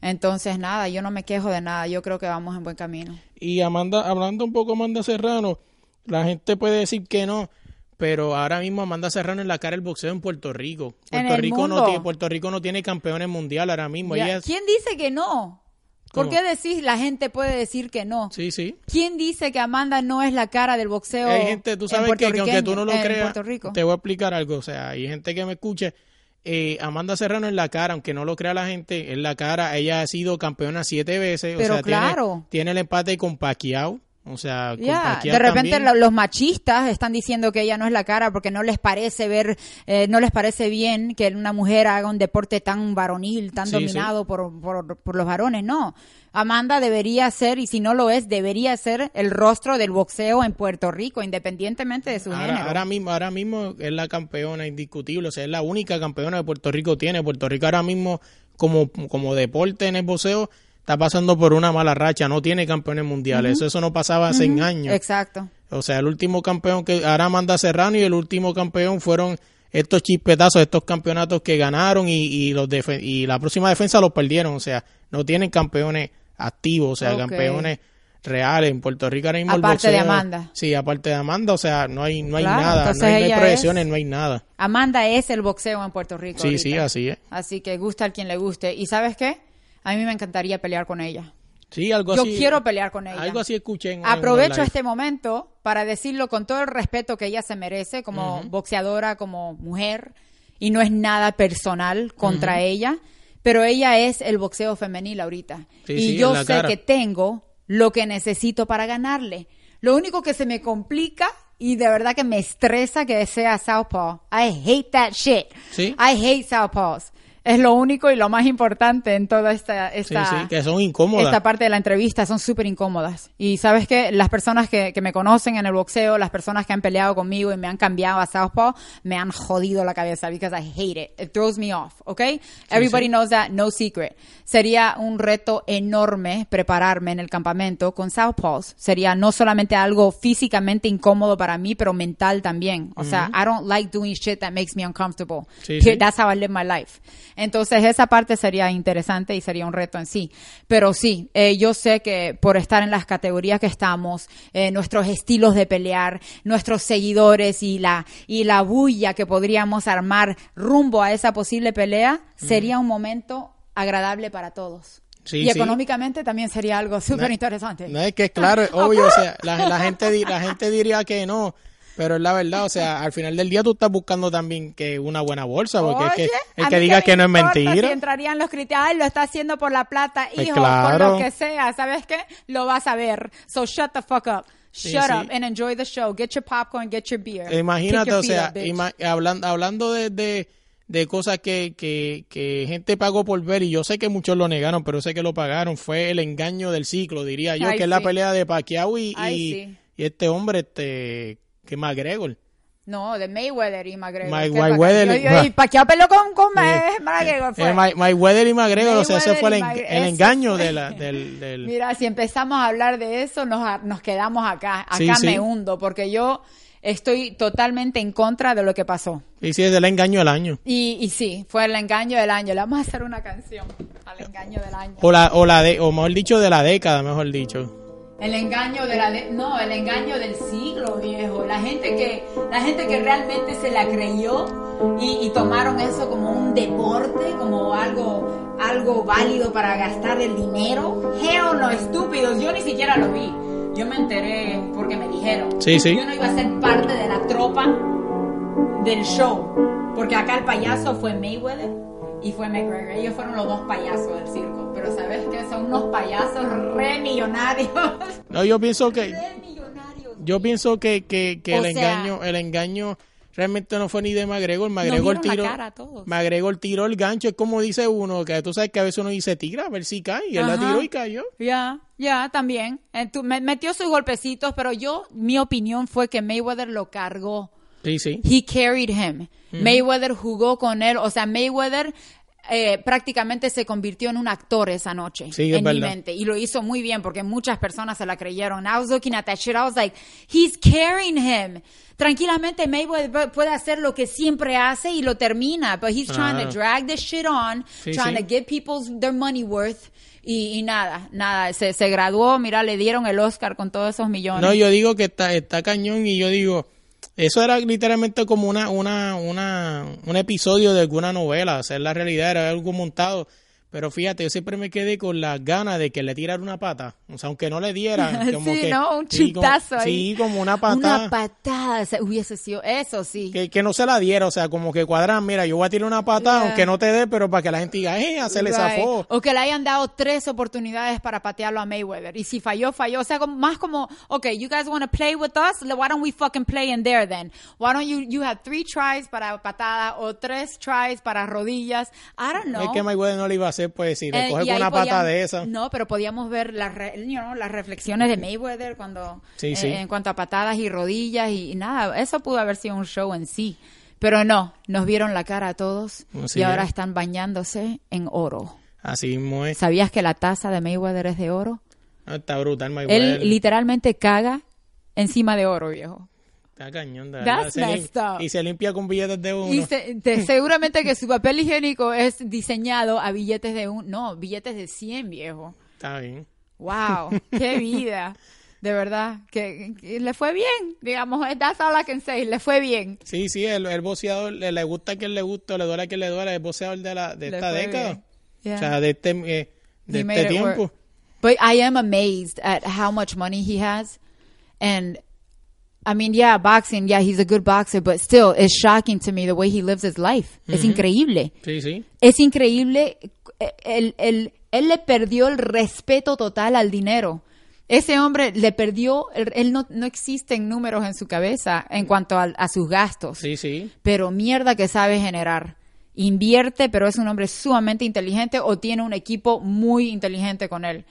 Entonces, nada, yo no me quejo de nada, yo creo que vamos en buen camino. Y Amanda, hablando un poco Amanda Serrano, la gente puede decir que no, pero ahora mismo Amanda Serrano en la cara el boxeo en Puerto Rico. Puerto Rico no tiene Puerto Rico no tiene campeones mundiales ahora mismo. Ya, Ella es- ¿Quién dice que no? ¿Por qué decís la gente puede decir que no? Sí, sí. ¿Quién dice que Amanda no es la cara del boxeo? Hay gente, tú sabes que, que aunque tú no lo creas, te voy a explicar algo. O sea, hay gente que me escuche. Eh, Amanda Serrano en la cara, aunque no lo crea la gente, en la cara, ella ha sido campeona siete veces. Pero o sea, tiene- claro. tiene, el empate con Pacquiao. O sea, de repente también. los machistas están diciendo que ella no es la cara porque no les parece ver, eh, no les parece bien que una mujer haga un deporte tan varonil, tan Sí, dominado Por, por, por los varones. No, Amanda debería ser, y si no lo es, debería ser el rostro del boxeo en Puerto Rico, independientemente de su Ahora, género. ahora mismo, ahora mismo es la campeona indiscutible, o sea, es la única campeona que Puerto Rico tiene. Puerto Rico ahora mismo, como, como deporte en el boxeo, está pasando por una mala racha, no tiene campeones mundiales. eso, eso no pasaba hace años. Exacto. O sea, el último campeón que ahora Amanda Serrano y el último campeón fueron estos chispetazos, estos campeonatos que ganaron y, y los y la próxima defensa los perdieron. O sea, no tienen campeones activos, o sea, campeones reales. En Puerto Rico ahora mismo el Aparte de Amanda. Sí, aparte de Amanda, o sea, no hay, no hay Claro, nada, no hay, no hay proyecciones, es- no hay nada. Amanda es el boxeo en Puerto Rico. Sí, ahorita. sí, así es. Así que gusta al quien le guste. ¿Y sabes qué? A mí me encantaría pelear con ella. Sí, algo Yo así. quiero pelear con ella. Algo así escuché en en Aprovecho este momento para decirlo con todo el respeto que ella se merece como boxeadora, como mujer, y no es nada personal contra ella, pero ella es el boxeo femenil ahorita. Sí, y sí, yo sé cara. que tengo lo que necesito para ganarle. Lo único que se me complica y de verdad que me estresa que sea Southpaw. I hate that shit. Sí. I hate Southpaws. Es lo único y lo más importante en toda esta, Sí, esta, sí, que son incómodas. esta parte de la entrevista son súper incómodas. Y sabes que las personas que, que me conocen en el boxeo, las personas que han peleado conmigo y me han cambiado a Southpaw, me han jodido la cabeza because I hate it. It throws me off, ¿ok? Everybody sí. knows that, no secret. Sería un reto enorme prepararme en el campamento con Southpaws. Sería no solamente algo físicamente incómodo para mí, pero mental también. O sea, I don't like doing shit that makes me uncomfortable. Sí, sí. That's how I live my life. Entonces, esa parte sería interesante y sería un reto en sí. Pero sí, eh, yo sé que por estar en las categorías que estamos, eh, nuestros estilos de pelear, nuestros seguidores y la, y la bulla que podríamos armar rumbo a esa posible pelea, sería un momento agradable para todos. Sí, y sí. económicamente también sería algo súper interesante. No es que claro, es obvio, o sea, la, la gente la gente diría que no, pero es la verdad, o sea, al final del día tú estás buscando también que una buena bolsa, porque es que el que diga que no es mentira. Si entrarían los "Ay, lo está haciendo por la plata, Pues hijo, claro. por lo que sea, ¿sabes qué? Lo vas a ver. So shut the fuck up. Shut sí. up and enjoy the show. Get your popcorn, get your beer. Imagínate, Kick your o sea, up, bitch. ima- hablando, hablando de, de, de cosas que, que, que gente pagó por ver, y yo sé que muchos lo negaron, pero sé que lo pagaron, fue el engaño del ciclo, diría yo, Ay, que es la pelea de Pacquiao y, Ay, y, sí. y este hombre, este, que McGregor. No, de Mayweather y McGregor. May- ¿Qué Mayweather y- Y Pacquiao peleó con, con McGregor. Fue. Eh, My- Mayweather y McGregor, o sea, ese Mayweather fue el, Mag- el engaño fue- de la, del, del- Mira, si empezamos a hablar de eso, nos, nos quedamos acá. Acá Sí, sí. me hundo, porque yo estoy totalmente en contra de lo que pasó. y sí, es el engaño del año. Y, y sí, fue el engaño del año. Le vamos a hacer una canción al engaño del año. O la, o la de, o mejor dicho, de la década, mejor dicho. El engaño de la no, el engaño del siglo, viejo. La gente que la gente que realmente se la creyó y, y tomaron eso como un deporte, como algo algo válido para gastar el dinero. Hell no, estúpidos. Yo ni siquiera lo vi. Yo me enteré porque me dijeron. Sí, sí. Yo no iba a ser parte de la tropa del show, porque acá el payaso fue Mayweather y fue McGregor. Ellos fueron los dos payasos del circo. Pero sabes que son unos payasos re millonarios. No, yo pienso que, yo pienso que, que, que el sea- engaño, el engaño realmente no fue ni de McGregor. McGregor la tiró, cara a todos. McGregor tiró el gancho, es como dice uno, que tú sabes que a veces uno dice tira, a ver si cae, y él la Ajá. tiró y cayó. Ya, ya, también. Eh, tú- me metió sus golpecitos, pero yo, mi opinión fue que Mayweather lo cargó. Sí, sí. He carried him. Mayweather jugó con él. O sea, Mayweather eh, prácticamente se convirtió en un actor esa noche Sí, es en mi verdad. mente. Y lo hizo muy bien porque muchas personas se la creyeron. I was looking at that shit. I was like, he's carrying him. Tranquilamente Mayweather pu- puede hacer lo que siempre hace y lo termina. But he's trying Ah. to drag this shit on, Sí, trying sí. to get people's their money worth. Y, y nada, nada, se, se graduó, mira, le dieron el Oscar con todos esos millones. No, yo digo que está, está cañón y yo digo, eso era literalmente como una, una, una, un episodio de alguna novela, o sea, la realidad era algo montado. Pero fíjate, yo siempre me quedé con las ganas de que le tirara una pata. O sea, aunque no le dieran. Como Sí, que, ¿no? Un sí, como- chitazo ahí. Sí, como una patada. Una patada, o sea, hubiese sido eso, sí. que, que no se la diera, o sea, como que cuadran, mira, yo voy a tirar una patada, Yeah. aunque no te dé, pero para que la gente diga, eh, se le Right. zafó. O que le hayan dado tres oportunidades para patearlo a Mayweather. Y si falló, falló. O sea, como- más como, okay, you guys want to play with us? Why don't we fucking play in there then? Why don't you, you have three tries para patada o tres tries para rodillas? I don't know. Es que Mayweather no le iba a hacer, pues, si le Eh, una pata de esa. No, pero podíamos ver las, re- you know, las reflexiones de Mayweather cuando Sí, eh, sí. en cuanto a patadas y rodillas y, y nada, eso pudo haber sido un show en sí. Pero no, nos vieron la cara a todos Así y ahora es. están bañándose en oro. Así. ¿Sabías que la taza de Mayweather es de oro? Ah, Está brutal, Mayweather. Él literalmente caga encima de oro, viejo. Está cañón, de That's. Se messed up. Y se limpia con billetes de uno. Y se- te- seguramente que su papel higiénico es diseñado a billetes de un, no, billetes de 100, viejo. Está bien. Wow, qué vida. De verdad, que, que le fue bien, digamos, that's all I can say, le fue bien. Sí, sí, el, el boxeador le, le gusta a quien le gusta, le duele a quien le duele, el boxeador de, la, de Le esta década. Yeah. O sea, de este, eh, de este it work. tiempo. But I am amazed at how much money he has. And I mean, yeah, boxing, yeah, he's a good boxer, but still, it's shocking to me the way he lives his life. Es increíble. Sí, sí. Es increíble. El, el- él le perdió el respeto total al dinero. Ese hombre le perdió, él él no, no existen números en su cabeza en cuanto a, a sus gastos. Sí, sí. Pero mierda que sabe generar. Invierte, pero es un hombre sumamente inteligente o tiene un equipo muy inteligente con él.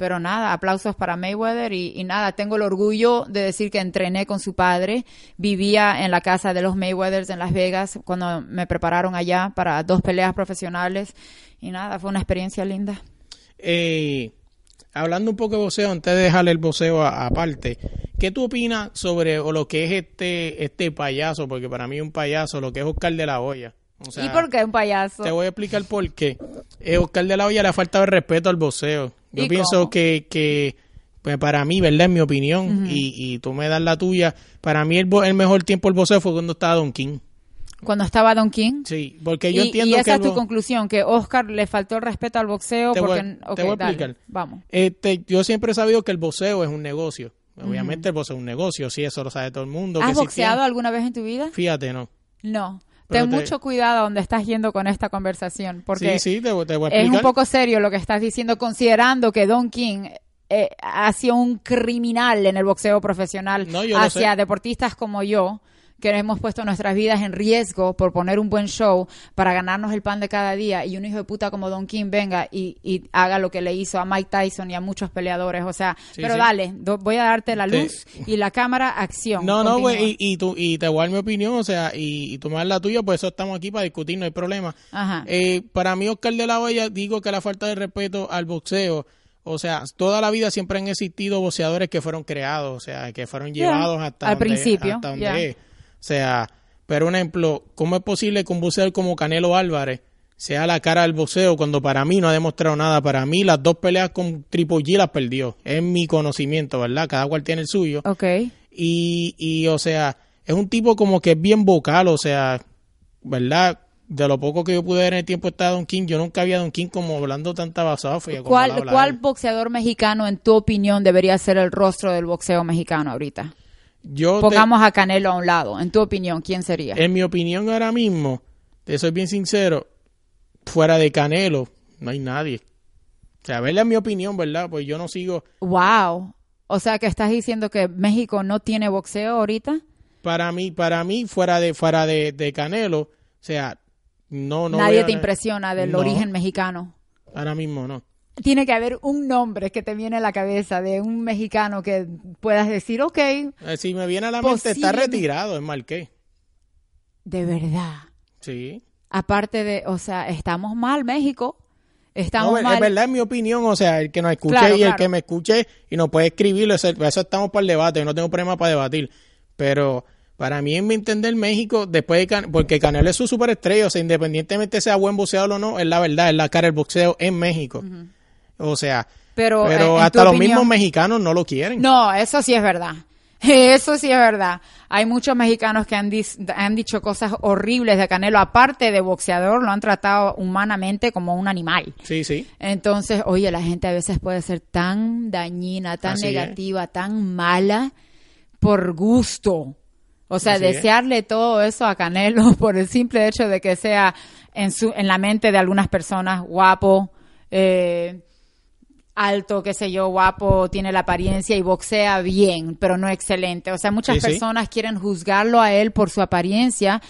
Pero nada, aplausos para Mayweather y, y nada, tengo el orgullo de decir que entrené con su padre. Vivía en la casa de los Mayweathers en Las Vegas cuando me prepararon allá para dos peleas profesionales. Y nada, fue una experiencia linda. Eh, hablando un poco de boxeo, antes de dejarle el boxeo a- aparte, ¿qué tú opinas sobre o lo que es este este payaso? Porque para mí es un payaso, lo que es Oscar de la Hoya. O sea, ¿Y por qué un payaso? Te voy a explicar por qué. Eh, Oscar de la Hoya le ha faltado el respeto al boxeo. Yo ¿Y pienso cómo? que, que pues para mí, ¿verdad? En mi opinión, y, y tú me das la tuya, para mí el, el mejor tiempo del boxeo fue cuando estaba Don King. Cuando estaba Don King. Sí, porque yo y, entiendo y esa que... es el tu conclusión, que Oscar le faltó el respeto al boxeo Te voy- porque... te voy a dale, explicar. vamos. Este, yo siempre he sabido que el boxeo es un negocio. Obviamente el boxeo es un negocio, sí, eso lo sabe todo el mundo. que ¿Has boxeado alguna vez en tu vida? Fíjate, no. No. Pero Ten te- mucho cuidado donde estás yendo con esta conversación, porque sí, sí, te, voy- te voy a es un poco serio lo que estás diciendo, considerando que Don King eh, ha sido un criminal en el boxeo profesional No, hacia deportistas como yo, que hemos puesto nuestras vidas en riesgo por poner un buen show para ganarnos el pan de cada día y un hijo de puta como Don King venga y, y haga lo que le hizo a Mike Tyson y a muchos peleadores. O sea, Sí, pero sí. dale, do- voy a darte la Te- luz y la cámara, acción. No, no, güey, y, y, tú, y te voy a dar mi opinión, o sea, y, y tú me das la tuya, pues eso estamos aquí para discutir, no hay problema. Ajá. Eh, para mí, Oscar de la Hoya, digo que la falta de respeto al boxeo, o sea, toda la vida siempre han existido boxeadores que fueron creados, o sea, que fueron Yeah, llevados hasta al donde, principio, hasta donde yeah. es. O sea, pero un ejemplo, ¿cómo es posible que un boxeador como Canelo Álvarez sea la cara del boxeo cuando para mí no ha demostrado nada? Para mí las dos peleas con Triple G las perdió, es mi conocimiento, ¿verdad? Cada cual tiene el suyo. Ok. Y, y, o sea, es un tipo como que es bien vocal, o sea, ¿verdad? De lo poco que yo pude ver en el tiempo está Don King, yo nunca había Don King como hablando tanta basofia. ¿Cuál, ¿Cuál boxeador mexicano, en tu opinión, debería ser el rostro del boxeo mexicano ahorita? Yo, te- Pongamos a Canelo a un lado. En tu opinión, ¿quién sería? en mi opinión ahora mismo, te soy bien sincero, fuera de Canelo, no hay nadie. O sea, verla en mi opinión, ¿verdad? Pues yo no sigo, Wow. O sea, que estás diciendo que México no tiene boxeo ahorita. para mí, para mí, fuera de, fuera de, de Canelo, o sea, no, no. Nadie te na- impresiona del No, origen mexicano. Ahora mismo no. Tiene que haber un nombre que te viene a la cabeza de un mexicano que puedas decir, ok, Eh, Si me viene a la mente, está retirado, es Marqués. de verdad. Sí. Aparte de, o sea, estamos mal, México. Estamos No, es- mal. es verdad, es mi opinión. O sea, el que nos escuche Claro, y el que me escuche y nos puede escribirlo, eso, eso estamos para el debate. Yo no tengo problema para debatir. Pero para mí, en mi entender, México, después de Can- porque Canelo es su superestrella, o sea, independientemente sea buen boxeador o no, es la verdad, es la cara del boxeo en México. O sea, Pero, pero eh, en hasta los opinión- mismos mexicanos no lo quieren. No, eso sí es verdad. Eso sí es verdad. Hay muchos mexicanos que han, dis- han dicho cosas horribles de Canelo. Aparte de boxeador, lo han tratado humanamente como un animal. Sí, sí. Entonces, oye, la gente a veces puede ser tan dañina, tan Así es. negativa, tan mala por gusto. O sea, Así es. desearle todo eso a Canelo por el simple hecho de que sea en su en la mente de algunas personas guapo, eh, alto, qué sé yo, guapo, tiene la apariencia y boxea bien, pero no excelente. O sea, muchas Sí, sí. personas quieren juzgarlo a él por su apariencia,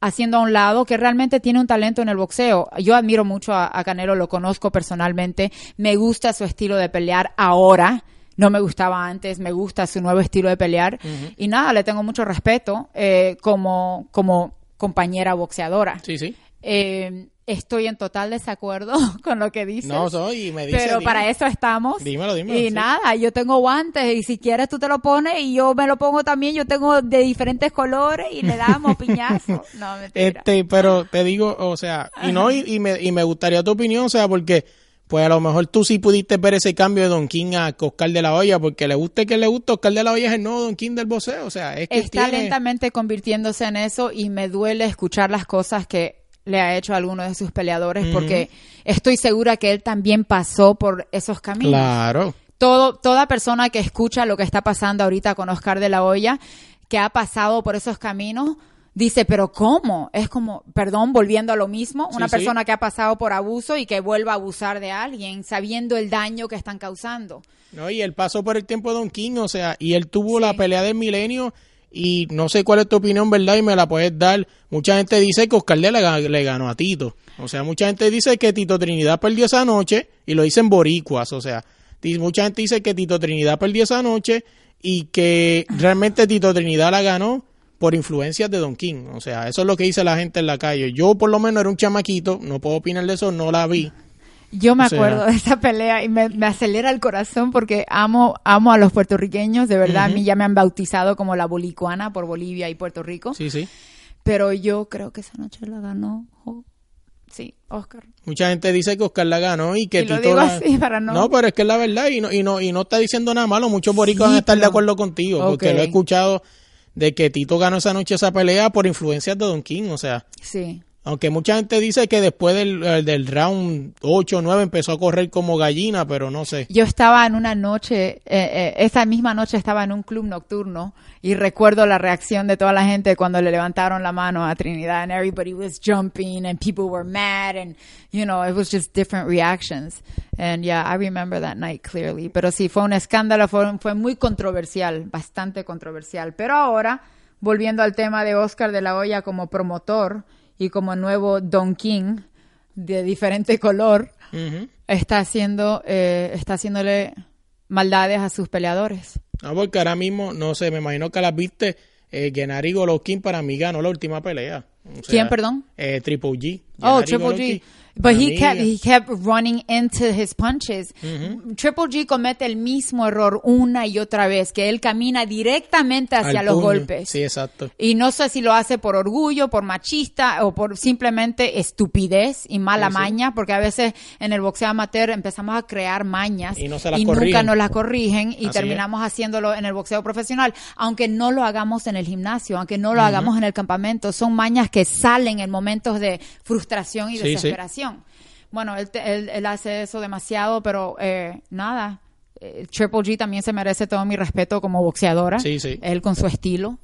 haciendo a un lado que realmente tiene un talento en el boxeo. Yo admiro mucho a, a Canelo, lo conozco personalmente, me gusta su estilo de pelear ahora. No me gustaba antes, me gusta su nuevo estilo de pelear. Y nada, le tengo mucho respeto eh, como, como compañera boxeadora. Sí, sí. Eh, estoy en total desacuerdo con lo que dices. No, soy, me dice. Pero dime. para eso estamos. Dímelo, dímelo, Y sí. nada, yo tengo guantes y si quieres tú te lo pones y yo me lo pongo también. Yo tengo de diferentes colores y le damos piñazo. No, mentira. Este, pero te digo, o sea, y no, y, y me, y me gustaría tu opinión, o sea, porque, pues a lo mejor tú sí pudiste ver ese cambio de Don King a Oscar de la Hoya, porque le guste que le guste, Oscar de la Hoya es el nuevo Don King del boxeo, o sea, es que Está tiene- lentamente convirtiéndose en eso y me duele escuchar las cosas que le ha hecho a alguno de sus peleadores porque estoy segura que él también pasó por esos caminos. Claro. todo, toda persona que escucha lo que está pasando ahorita con Oscar de la Hoya, que ha pasado por esos caminos, dice, pero ¿cómo? Es como, perdón, volviendo a lo mismo, una Sí, sí. persona que ha pasado por abuso y que vuelva a abusar de alguien, sabiendo el daño que están causando. No, y él pasó por el tiempo de Don King, o sea, y él tuvo Sí. la pelea del milenio y no sé cuál es tu opinión, ¿verdad? Y me la puedes dar. Mucha gente dice que Oscar la- le ganó a Tito. O sea, mucha gente dice que Tito Trinidad perdió esa noche y lo dicen boricuas, o sea, mucha gente dice que Tito Trinidad perdió esa noche y que realmente Tito Trinidad la ganó por influencias de Don King. O sea, eso es lo que dice la gente en la calle. Yo por lo menos era un chamaquito, no puedo opinar de eso, no la vi. Yo me O sea- acuerdo de esa pelea y me, me acelera el corazón porque amo, amo a los puertorriqueños, de verdad, a mí ya me han bautizado como la bolicuana por Bolivia y Puerto Rico, Sí, sí. pero yo creo que esa noche la ganó, oh, sí, Oscar. Mucha gente dice que Oscar la ganó y que Y lo Tito digo la- así para no- pero es que es la verdad y no, y no, y no está diciendo nada malo. Muchos boricos Sí, van a estar de acuerdo contigo porque lo he escuchado de que Tito ganó esa noche esa pelea por influencias de Don King. O sea, Sí. Aunque mucha gente dice que después del, eh, del round 8 o 9 empezó a correr como gallina, pero no sé. Yo estaba en una noche, eh, eh, esa misma noche estaba en un club nocturno y recuerdo la reacción de toda la gente cuando le levantaron la mano a Trinidad and everybody was jumping and people were mad and you know it was just different reactions. And yeah I remember that night clearly. Pero sí fue un escándalo fue, fue muy controversial bastante controversial. Pero ahora volviendo al tema de Oscar de la Hoya como promotor y como nuevo Don King de diferente color está haciendo eh, está haciéndole maldades a sus peleadores. No, porque ahora mismo, no sé, me imagino que las viste. Eh, Gennady Golovkin para mí ganó la última pelea. O sea, ¿Quién, perdón? Eh, Triple G. Oh, Triple Golovkin, G. But he kept, he kept running into his punches. Triple G comete el mismo error una y otra vez, que él camina directamente hacia al los puño. golpes. Sí, exacto. Y no sé si lo hace por orgullo, por machista o por simplemente estupidez y mala Sí, sí. maña, porque a veces en el boxeo amateur empezamos a crear mañas Y no se las nunca nos las corrigen y Así terminamos haciéndolo en el boxeo profesional, aunque no lo hagamos en el gimnasio, aunque no lo hagamos en el campamento, son mañas que salen en momentos de frustración y Sí, sí. Bueno, él, te- él, él hace eso demasiado, pero eh, nada. Eh, Triple G también se merece todo mi respeto como boxeadora. Sí, sí. Él con su estilo.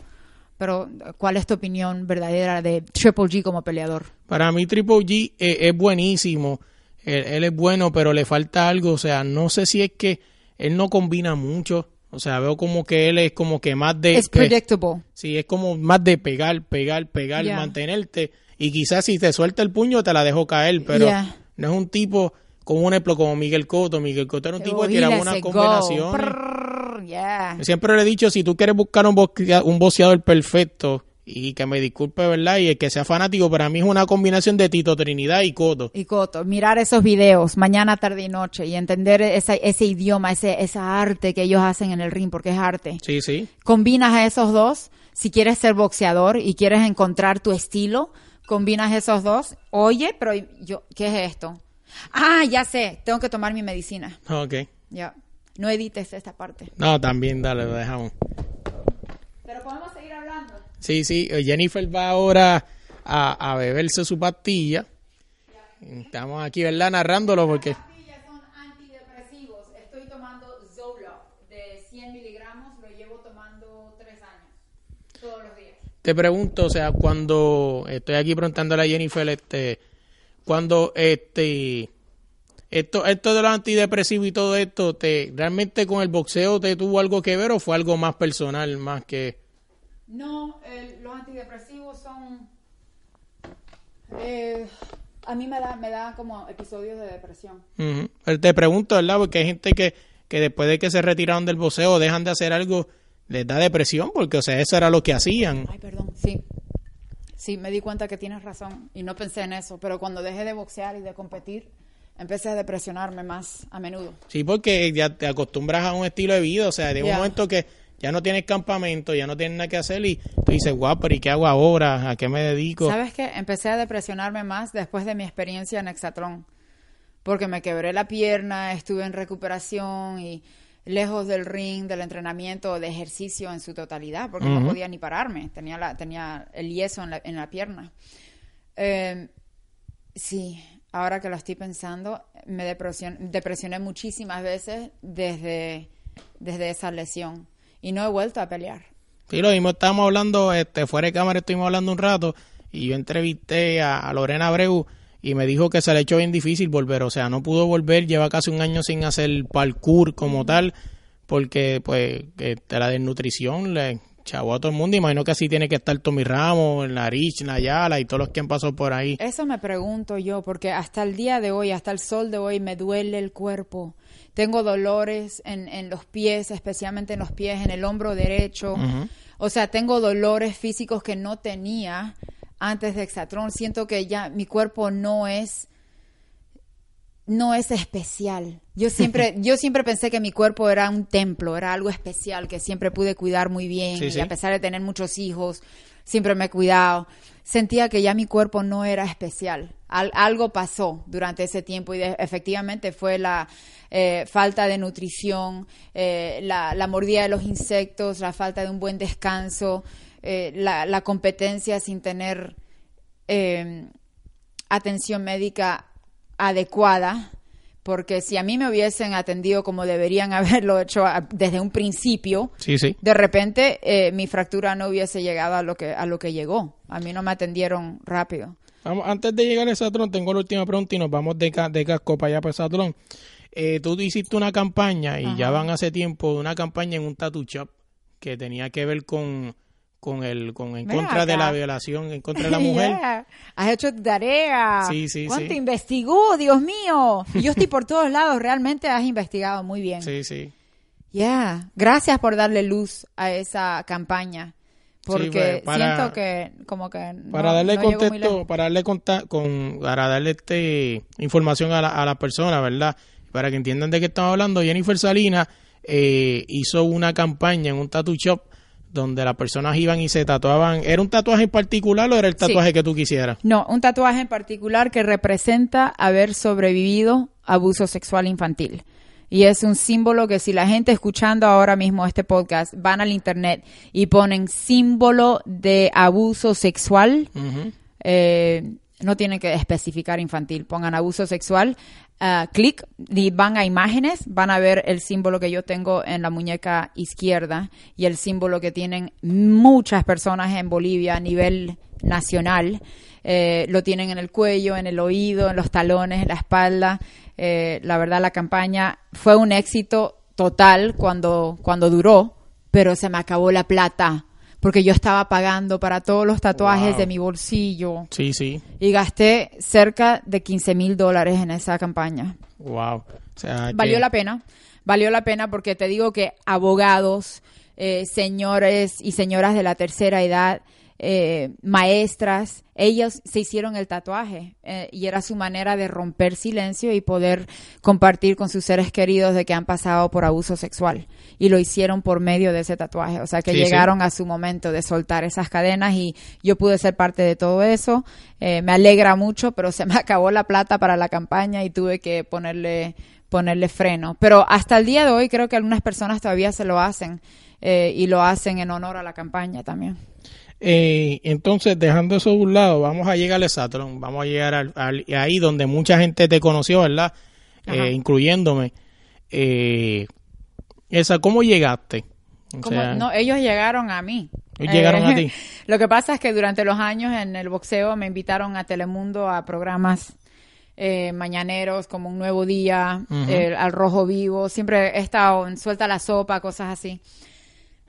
Pero, ¿cuál es tu opinión verdadera de Triple G como peleador? Para mí Triple G eh, es buenísimo, él, él es bueno, pero le falta algo, o sea, no sé si es que él no combina mucho, o sea, veo como que él es como que más de... Es predictable. Sí, es como más de pegar, pegar, pegar, Yeah. mantenerte, y quizás si te suelta el puño te la dejo caer, pero Yeah. no es un tipo como un ejemplo como Miguel Cotto, Miguel Cotto era un tipo que tiraba unas combinaciones. Prrr, yeah. Siempre le he dicho, si tú quieres buscar un, boxea- un boxeador perfecto, y que me disculpe, ¿verdad? Y el que sea fanático, para mí es una combinación de Tito Trinidad y Coto. Y Coto, mirar esos videos mañana, tarde y noche y entender esa- ese idioma, ese, esa arte que ellos hacen en el ring, porque es arte. Sí, sí. Combinas a esos dos, si quieres ser boxeador y quieres encontrar tu estilo, combinas esos dos. Oye, pero yo, ¿qué es esto? Ah, ya sé, tengo que tomar mi medicina. Ok. Ya, no edites esta parte. No, también, dale, lo dejamos. Pero podemos seguir hablando. Sí, sí, eh, Jennifer va ahora a, a beberse su pastilla. Estamos aquí, ¿verdad? Narrándolo porque... pastillas son antidepresivos. Estoy tomando Zoloft de 100 miligramos. Lo llevo tomando tres años. Todos los días. Te pregunto, o sea, cuando estoy aquí preguntándole a Jennifer, este, cuando este, esto, esto de los antidepresivos y todo esto, te, realmente con el boxeo te tuvo algo que ver o fue algo más personal, más que, No, el- los antidepresivos son... eh, a mí me da, me da como episodios de depresión. Pero te pregunto, ¿verdad? Porque hay gente que, que después de que se retiraron del boxeo dejan de hacer algo, les da depresión, porque, o sea, eso era lo que hacían. Ay, perdón. Sí. Sí, me di cuenta que tienes razón y no pensé en eso, pero cuando dejé de boxear y de competir, empecé a depresionarme más a menudo. Sí, porque ya te acostumbras a un estilo de vida, o sea, de un Ya. momento que ya no tienes campamento, ya no tienes nada que hacer y tú dices, guau, pero ¿y qué hago ahora? ¿A qué me dedico? ¿Sabes qué? Empecé a depresionarme más después de mi experiencia en Hexatlón, porque me quebré la pierna, estuve en recuperación y lejos del ring, del entrenamiento, de ejercicio en su totalidad, porque no podía ni pararme, tenía, la, tenía el yeso en la, en la pierna. Eh, sí, ahora que lo estoy pensando, me depresion- depresioné muchísimas veces desde, desde esa lesión y no he vuelto a pelear. Sí, lo mismo estábamos hablando, este, fuera de cámara estuvimos hablando un rato y yo entrevisté a, a Lorena Abreu y me dijo que se le hecho bien difícil volver, o sea, no pudo volver, lleva casi un año sin hacer parkour como tal, porque pues este, la desnutrición le chavó a todo el mundo, imagino que así tiene que estar Tommy Ramos, Narich, Nayala y todos los que han pasado por ahí. Eso me pregunto yo, porque hasta el día de hoy, hasta el sol de hoy, me duele el cuerpo. Tengo dolores en, en los pies, especialmente en los pies, en el hombro derecho. O sea, tengo dolores físicos que no tenía antes de Exatrón. Siento que ya mi cuerpo no es no es especial. Yo siempre, yo siempre pensé que mi cuerpo era un templo, era algo especial que siempre pude cuidar muy bien. Sí, y sí. a pesar de tener muchos hijos, siempre me he cuidado. Sentía que ya mi cuerpo no era especial. Al- algo pasó durante ese tiempo y de- efectivamente fue la eh, falta de nutrición, eh, la, la mordida de los insectos, la falta de un buen descanso, eh, la, la competencia sin tener eh, atención médica adecuada, porque si a mí me hubiesen atendido como deberían haberlo hecho a- desde un principio, Sí, sí. de repente eh, mi fractura no hubiese llegado a lo que a lo que llegó. A mí no me atendieron rápido. Vamos, antes de llegar al Satrón, tengo la última pregunta y nos vamos de, de casco para allá para el Satrón. Eh, tú hiciste una campaña y ya van hace tiempo una campaña en un tattoo shop que tenía que ver con, con el con en Ven contra de la violación en contra de la mujer. Yeah. Has hecho tu tarea. Sí, sí, ¿Cuánto sí. investigó, Dios mío? Yo estoy por todos lados. Realmente has investigado muy bien. Sí, sí. Yeah. Gracias por darle luz a esa campaña. Porque pues, para- siento que como que no- Para darle no contexto, para darle conta- con para darle este información a la, a la persona, ¿verdad? Para que entiendan de qué estamos hablando, Jennifer Salinas eh, hizo una campaña en un tattoo shop donde las personas iban y se tatuaban. ¿Era un tatuaje en particular o era el Sí. tatuaje que tú quisieras? No, un tatuaje en particular que representa haber sobrevivido abuso sexual infantil. Y es un símbolo que si la gente escuchando ahora mismo este podcast van al internet y ponen símbolo de abuso sexual, eh, no tienen que especificar infantil, pongan abuso sexual, ah, clic y van a imágenes, van a ver el símbolo que yo tengo en la muñeca izquierda y el símbolo que tienen muchas personas en Bolivia a nivel nacional. Eh, lo tienen en el cuello, en el oído, en los talones, en la espalda. Eh, la verdad, la campaña fue un éxito total cuando, cuando duró, pero se me acabó la plata porque yo estaba pagando para todos los tatuajes Wow. de mi bolsillo Sí, sí. y gasté cerca de 15 mil dólares en esa campaña. Wow. O sea, Valió que- la pena, valió la pena porque te digo que abogados, eh, señores y señoras de la tercera edad, eh, maestras, ellos se hicieron el tatuaje eh, y era su manera de romper silencio y poder compartir con sus seres queridos de que han pasado por abuso sexual y lo hicieron por medio de ese tatuaje, o sea que Sí, sí. llegaron a su momento de soltar esas cadenas y yo pude ser parte de todo eso, Eh, me alegra mucho, pero se me acabó la plata para la campaña y tuve que ponerle ponerle freno. Pero hasta el día de hoy creo que algunas personas todavía se lo hacen eh, y lo hacen en honor a la campaña también. Eh, entonces, dejando eso de un lado, vamos a llegar a Saturn, vamos a llegar al, al- ahí donde mucha gente te conoció, ¿verdad? Eh, incluyéndome. Eh, esa, ¿cómo llegaste? O Como- sea, no, ellos llegaron a mí. Eh, llegaron a ti. Lo que pasa es que durante los años en el boxeo me invitaron a Telemundo a programas eh, mañaneros como Un Nuevo Día, eh, Al Rojo Vivo. Siempre he estado en Suelta la Sopa, cosas así.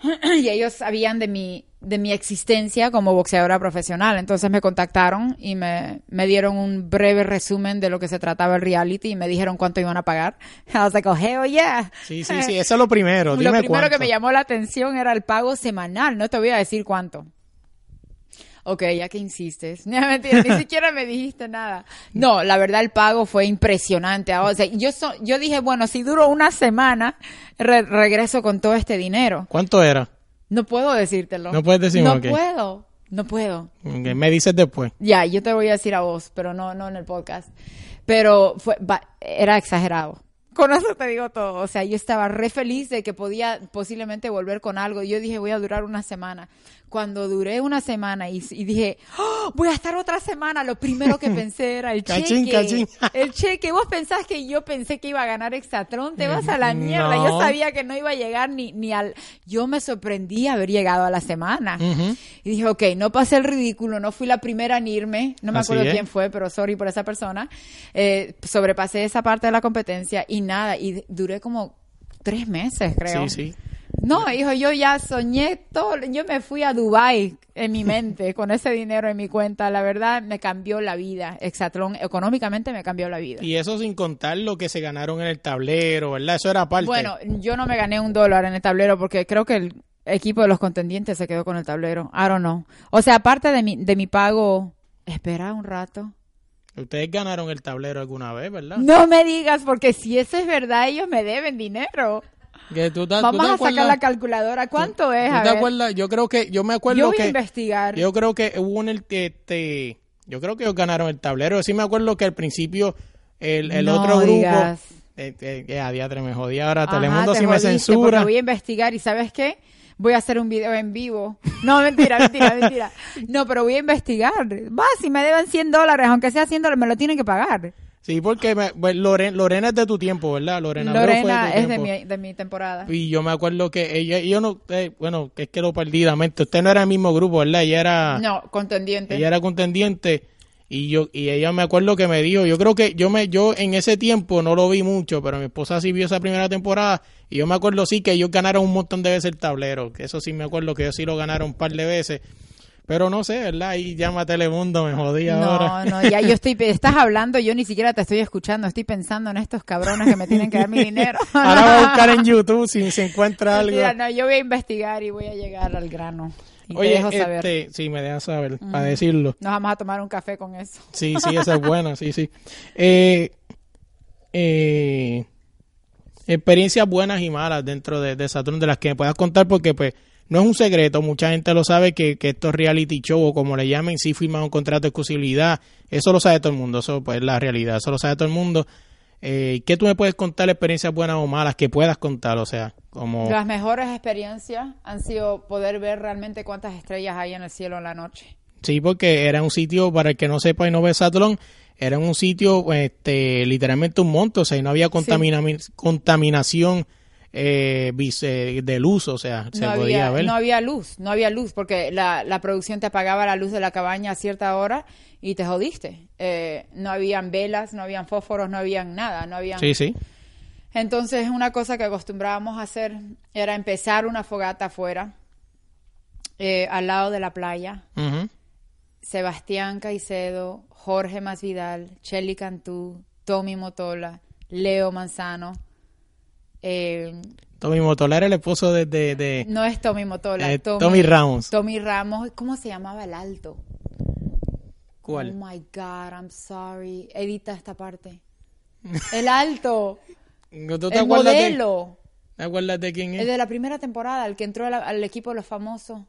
y ellos sabían de mi, de mi existencia como boxeadora profesional. Entonces me contactaron y me, me dieron un breve resumen de lo que se trataba el reality y me dijeron cuánto iban a pagar. I was like, oh, hell yeah. Sí, sí, sí, eso es lo primero. Lo Dime primero que me llamó la atención era el pago semanal. No te voy a decir cuánto. Ok, ya que insistes. No, mentira, ni siquiera me dijiste nada. No, la verdad el pago fue impresionante. Ah, O sea, yo, so- yo dije, bueno, si duro una semana, re- regreso con todo este dinero. ¿Cuánto era? No puedo decírtelo. No puedes decirme, No puedo. No puedo. Me dices después. Ya, yo te voy a decir a vos, pero no, no en el podcast. Pero fue, era exagerado. Con eso te digo todo. O sea, yo estaba re feliz de que podía posiblemente volver con algo. Yo dije, voy a durar una semana. Cuando duré una semana y, y dije, "Oh, voy a estar otra semana, lo primero que pensé era el Cachín, cheque. cachín. El cheque. Vos pensás que yo pensé que iba a ganar Exatron. Te vas a la mierda. Yo sabía que no iba a llegar ni, ni al... Yo me sorprendí haber llegado a la semana. Y dije, ok, no pasé el ridículo, no fui la primera en irme, no me Así acuerdo es. quién fue, pero sorry por esa persona. Eh, sobrepasé esa parte de la competencia y nada, y duré como tres meses, creo. Sí, sí. No, hijo, yo ya soñé todo, yo me fui a Dubai en mi mente con ese dinero en mi cuenta, la verdad me cambió la vida, Exatlón económicamente me cambió la vida. Y eso sin contar lo que se ganaron en el tablero, ¿verdad? Eso era parte. Bueno, yo no me gané un dólar en el tablero porque creo que el equipo de los contendientes se quedó con el tablero. I don't know. O sea, aparte de mi, de mi pago, espera un rato. Ustedes ganaron el tablero alguna vez, ¿verdad? No me digas, porque si eso es verdad, ellos me deben dinero. Que tú te- tú Vamos te a sacar acuerdas- la calculadora. ¿Cuánto es? ¿Tú A te ver. acuerdas? Yo creo que, yo me acuerdo Yo voy que. a investigar. Yo creo que hubo un este, yo creo que ellos ganaron el tablero. Sí me acuerdo que al principio el, el No otro grupo, digas. eh, eh, eh, a diatre me jodía ahora Ajá, Telemundo te si me jodiste, censura. voy a investigar y ¿sabes qué? Voy a hacer un video en vivo. No, mentira, mentira, mentira. No, pero voy a investigar. Va, si me deben 100 dólares, aunque sea 100 dólares, me lo tienen que pagar. Sí, porque me- pues, Loren- Lorena es de tu tiempo, ¿verdad? Lorena, Abreu fue Lorena tu es de mi, de mi temporada. Y yo me acuerdo que ella, yo no, eh, bueno, que es que lo perdidamente. Usted no era el mismo grupo, ¿verdad? Ella era, No, contendiente. ella era contendiente y yo y ella me acuerdo que me dijo, yo creo que yo me yo en ese tiempo no lo vi mucho, pero mi esposa sí vio esa primera temporada y yo me acuerdo sí que ellos ganaron un montón de veces el tablero, que eso sí me acuerdo que ellos sí lo ganaron un par de veces. Pero no sé, ¿verdad? Ahí llama a Telemundo, me jodí ahora. No, no, ya yo estoy, estás hablando, yo ni siquiera te estoy escuchando, estoy pensando en estos cabrones que me tienen que dar mi dinero. Ahora voy a buscar en YouTube si se encuentra algo. Mentira, no, yo voy a investigar y voy a llegar al grano. Y te Oye, dejo saber. este, sí, me dejas saber, para decirlo. Nos vamos a tomar un café con eso. Sí, sí, esa es buena, sí, sí. Eh, eh, experiencias buenas y malas dentro de, de Saturn de las que me puedas contar porque pues no es un secreto, mucha gente lo sabe que, que estos reality show o como le llamen, sí firman un contrato de exclusividad, eso lo sabe todo el mundo, eso pues es la realidad, eso lo sabe todo el mundo. Eh, ¿Qué tú me puedes contar experiencias buenas o malas que puedas contar? O sea, como... Las mejores experiencias han sido poder ver realmente cuántas estrellas hay en el cielo en la noche. Sí, porque era un sitio, para el que no sepa y no ve Saturn, era un sitio, este, literalmente un monte, o sea, y no había contamina- contaminación eh, eh, de luz, o sea, se no, podía había, ver. no había luz, no había luz, porque la, la producción te apagaba la luz de la cabaña a cierta hora y te jodiste. Eh, no habían velas, no habían fósforos, no habían nada, no habían... Sí, sí. Entonces, una cosa que acostumbrábamos a hacer era empezar una fogata afuera, eh, al lado de la playa. Sebastián Caicedo, Jorge Masvidal, Chelly Cantú, Tommy Motola, Leo Manzano. Eh, Tommy Motola era el esposo de... de, de- no es Tommy Motola, Eh, Tommy Ramos. Tommy Ramos, ¿cómo se llamaba el alto? ¿Cuál? Oh my God, I'm sorry. Edita esta parte. El alto, ¿Tú te el acuerdas de, modelo. ¿Te acuerdas de quién El es? de la primera temporada, el que entró al equipo de los famosos.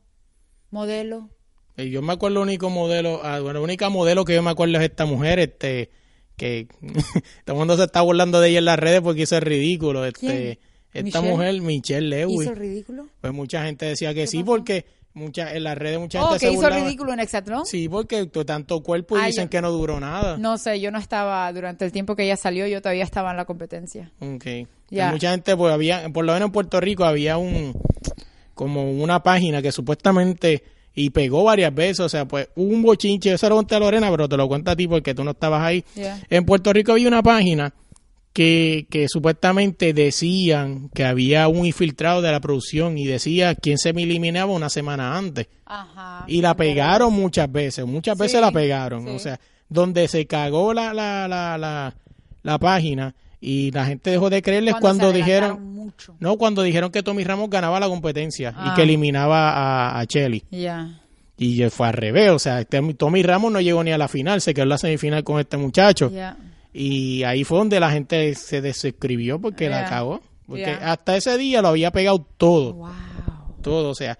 Modelo. Yo me acuerdo el único modelo, ah, bueno, la única modelo que yo me acuerdo es esta mujer, este, que todo el mundo se está burlando de ella en las redes porque eso es ridículo. Este, esta ¿Michelle? mujer, Michelle Lewis, ¿Hizo el ridículo? pues mucha gente decía que sí pasó? porque mucha, en las redes mucha Oh, gente que se hizo burlaba. el ridículo en Hexatlón. Sí, porque tanto cuerpo y Ah, dicen yo- que no duró nada. No sé, yo no estaba, durante el tiempo que ella salió, yo todavía estaba en la competencia. Okay. Ya. Mucha gente, pues había, por lo menos en Puerto Rico había un, como una página que supuestamente, y pegó varias veces, o sea, pues un bochinche, eso lo conté a Lorena, pero te lo cuento a ti porque tú no estabas ahí. En Puerto Rico había una página que, que supuestamente decían que había un infiltrado de la producción y decía quién se me eliminaba una semana antes. Ajá. Y la pegaron muchas veces, muchas Sí, veces la pegaron. sí. O sea, donde se cagó la, la, la, la, la página y la gente dejó de creerles cuando, dijeron, Mucho. no, cuando dijeron que Tommy Ramos ganaba la competencia Ah. y que eliminaba a, a Chelly. Y fue al revés, o sea, este- Tommy Ramos no llegó ni a la final, se quedó en la semifinal con este muchacho. Y ahí fue donde la gente se desescribió porque la Ya. cagó. Porque hasta ese día lo había pegado todo Wow. todo, o sea,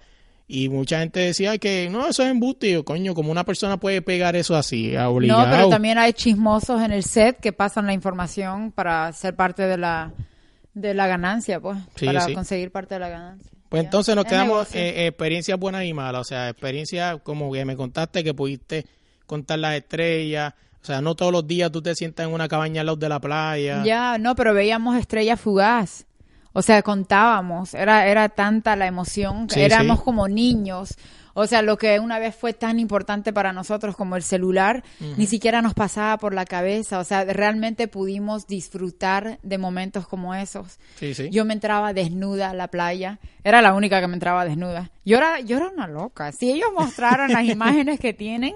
y mucha gente decía que no, eso es embuste, y yo, coño, como una persona puede pegar eso así, a obligado. No, pero también hay chismosos en el set que pasan la información para ser parte de la de la ganancia, pues, Sí, para sí. conseguir parte de la ganancia. Pues Ya. entonces nos quedamos eh, experiencias buenas y malas, o sea, experiencias como que me contaste que pudiste contar las estrellas, o sea, no todos los días tú te sientas en una cabaña al lado de la playa. Ya, no, pero veíamos estrella fugaz. O sea, contábamos, era, era tanta la emoción, Sí, éramos sí. como niños. O sea, lo que una vez fue tan importante para nosotros como el celular, ni siquiera nos pasaba por la cabeza. O sea, realmente pudimos disfrutar de momentos como esos. Sí. Yo me entraba desnuda a la playa. Era la única que me entraba desnuda. Yo era, yo era una loca. Si ellos mostraran las imágenes que tienen,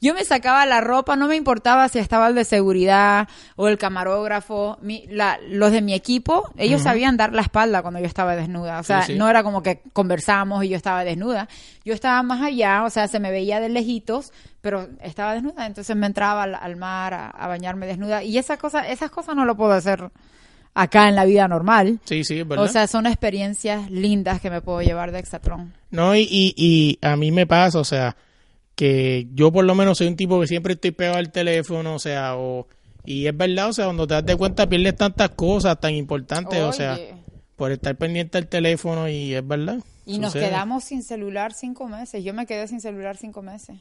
yo me sacaba la ropa, no me importaba si estaba el de seguridad o el camarógrafo. Mi- la- los de mi equipo, ellos sabían dar la espalda cuando yo estaba desnuda. O sea, Sí, sí. no era como que conversamos y yo estaba desnuda. Yo estaba más allá, o sea, se me veía de lejitos, pero estaba desnuda. Entonces me entraba al, al mar a, a bañarme desnuda. Y esa cosa, esas cosas no lo puedo hacer acá en la vida normal. Sí, sí, verdad. O sea, son experiencias lindas que me puedo llevar de Exatron. No, y, y, y a mí me pasa, o sea, que yo por lo menos soy un tipo que siempre estoy pegado al teléfono, o sea, o, y es verdad, o sea, cuando te das de cuenta pierdes tantas cosas tan importantes, o sea, por estar pendiente al teléfono y es verdad. Y nos quedamos sin celular cinco meses. Yo me quedé sin celular cinco meses.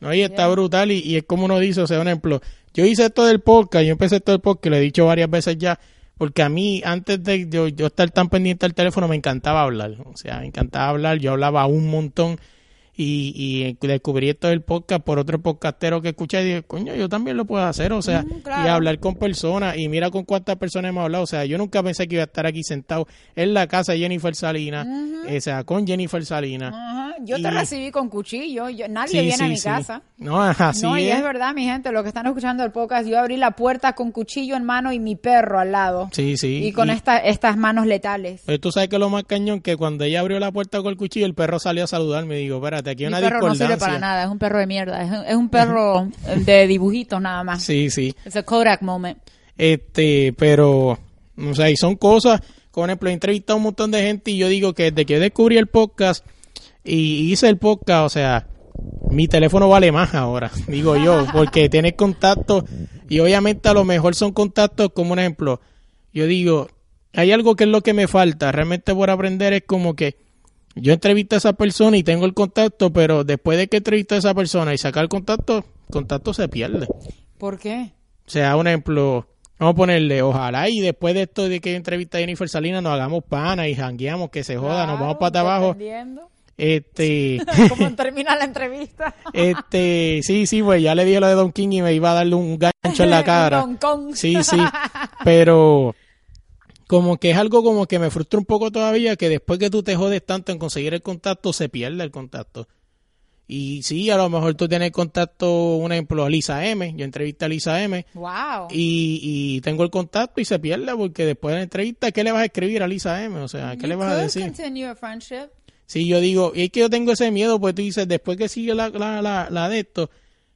No, y está brutal y, y es como uno dice, o sea, un ejemplo, yo hice esto del podcast, yo empecé esto del podcast, lo he dicho varias veces ya, porque a mí, antes de yo, yo estar tan pendiente al teléfono, me encantaba hablar, o sea, me encantaba hablar, yo hablaba un montón y, y descubrí esto del podcast por otro podcastero que escuché y dije, coño, yo también lo puedo hacer, o sea, Mm, claro. y hablar con personas y mira con cuántas personas hemos hablado, o sea, yo nunca pensé que iba a estar aquí sentado en la casa de Jennifer Salinas, o sea, con Jennifer Salinas. Ajá. Yo te recibí con cuchillo. Yo, nadie Sí, viene a mi sí. casa. No, así no, y es. es verdad, mi gente, lo que están escuchando el podcast, yo abrí la puerta con cuchillo en mano y mi perro al lado. Sí, sí. Y con Y- esta, estas manos letales. Pero tú sabes que lo más cañón que cuando ella abrió la puerta con el cuchillo, el perro salió a saludarme y digo, espérate, aquí Mi una perro no discordancia. sirve para nada, es un perro de mierda. Es un, es un perro de dibujitos nada más. Sí, sí. Es a Kodak moment. Este, pero, o sea, y son cosas, por ejemplo, he entrevistado a un montón de gente y yo digo que desde que descubrí el podcast y hice el podcast, o sea, mi teléfono vale más ahora, digo yo, porque tienes contacto y obviamente a lo mejor son contactos como un ejemplo. Yo digo, hay algo que es lo que me falta, realmente por aprender es como que yo entrevisto a esa persona y tengo el contacto, pero después de que entrevisto a esa persona y sacar el contacto, el contacto se pierde. ¿Por qué? O sea, un ejemplo, vamos a ponerle, ojalá y después de esto de que yo entrevista a Jennifer Salinas nos hagamos pana y jangueamos, que se joda, nos vamos para abajo. Este, ¿Cómo termina la entrevista? este, sí, sí, pues ya le dije lo de Don King y me iba a darle un gancho en la cara. Hong Kong. Sí, sí, pero como que es algo como que me frustra un poco todavía que después que tú te jodes tanto en conseguir el contacto, se pierde el contacto. Y sí, a lo mejor tú tienes contacto, un ejemplo, a Lisa M. Yo entrevisté a Lisa M. Wow. y, y tengo el contacto y se pierde porque después de la entrevista, ¿qué le vas a escribir a Lisa M? O sea, ¿qué You le vas a decir? continue a friendship. Sí, yo digo, y es que yo tengo ese miedo, porque tú dices, después que sigue la, la, la, la de esto,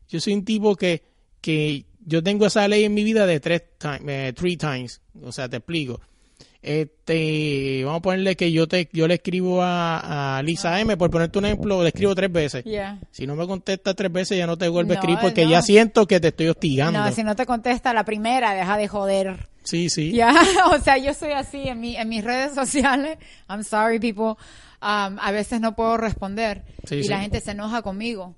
yo soy un tipo que, que yo tengo esa ley en mi vida de tres times, three times, o sea, te explico. Este, vamos a ponerle que yo te, yo le escribo a, a Lisa M, por ponerte un ejemplo, le escribo tres veces. Yeah. Si no me contesta tres veces, ya no te vuelvo a escribir porque no. ya siento que te estoy hostigando. No, si no te contesta la primera, deja de joder. Sí, sí. Ya, o sea, yo soy así en, mi, en mis redes sociales. I'm sorry, people. Um, a veces no puedo responder Sí, y sí. la gente se enoja conmigo.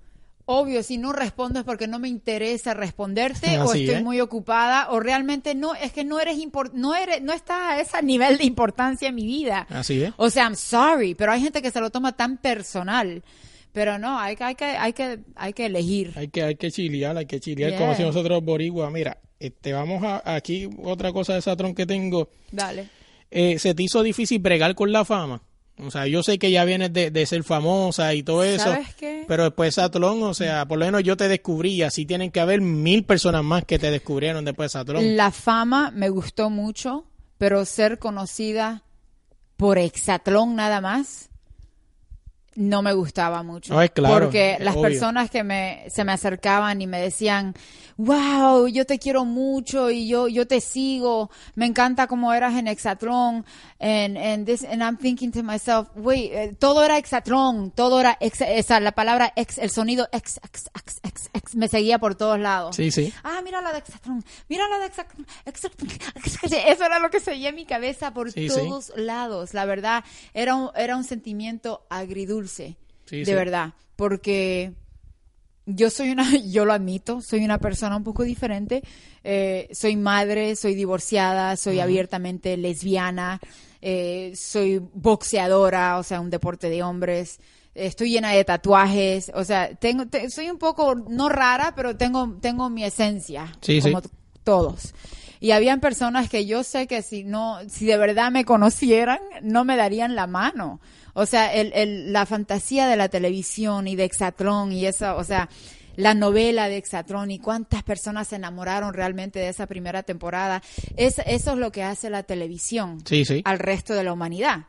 Obvio, si no respondo es porque no me interesa responderte o estoy es. muy ocupada o realmente no, es que no eres no eres, no estás a ese nivel de importancia en mi vida. Así es. O sea, I'm sorry, pero hay gente que se lo toma tan personal. Pero no, hay que, hay que, hay que, hay que elegir. Hay que, hay que chilear, hay que chilear Yeah. como si nosotros boricua. Mira, este, vamos a, aquí otra cosa de Satrón que tengo. Dale. Eh, ¿Se te hizo difícil bregar con la fama? O sea, yo sé que ya vienes de, de ser famosa y todo eso. ¿Sabes qué? Pero después de Satlón, o sea, por lo menos yo te descubrí así tienen que haber mil personas más que te descubrieron después de Satlón. La fama me gustó mucho, pero ser conocida por Exatlón nada más no me gustaba mucho. No, es claro, porque las obvio. personas que me, se me acercaban y me decían, wow, yo te quiero mucho y yo, yo te sigo, me encanta cómo eras en Exatlón, and, and, this, and I'm thinking to myself, wait, eh, todo era Exatlón, todo era, ex, esa, la palabra ex, el sonido ex, ex, ex, ex, ex, me seguía por todos lados. Sí, sí. Ah, mira la de Exatlón, mira la de Exatlón, Exatlón. Eso era lo que seguía en mi cabeza por Sí, sí. todos lados. La verdad, era un, era un sentimiento agridulce. Sí, de sí. verdad. Porque yo soy una, yo lo admito, soy una persona un poco diferente. Eh, soy madre, soy divorciada, soy abiertamente lesbiana, eh, soy boxeadora, o sea, un deporte de hombres. Estoy llena de tatuajes, o sea, tengo, te- soy un poco no rara, pero tengo, tengo mi esencia, Sí, como todos. Y habían personas que yo sé que si no, si de verdad me conocieran, no me darían la mano. O sea, el, el, la fantasía de la televisión y de Exatlón y eso, o sea, la novela de Exatlón y cuántas personas se enamoraron realmente de esa primera temporada. Es, eso es lo que hace la televisión Sí, sí. al resto de la humanidad.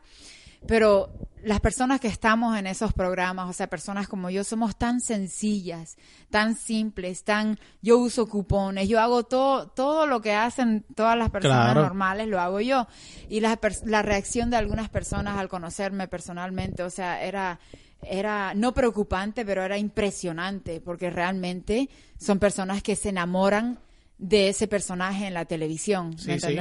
Pero las personas que estamos en esos programas, o sea, personas como yo, somos tan sencillas, tan simples, tan, yo uso cupones, yo hago todo, todo lo que hacen todas las personas Claro. normales, lo hago yo. Y la, la reacción de algunas personas al conocerme personalmente, o sea, era, era no preocupante, pero era impresionante, porque realmente son personas que se enamoran de ese personaje en la televisión, ¿me Sí, sí.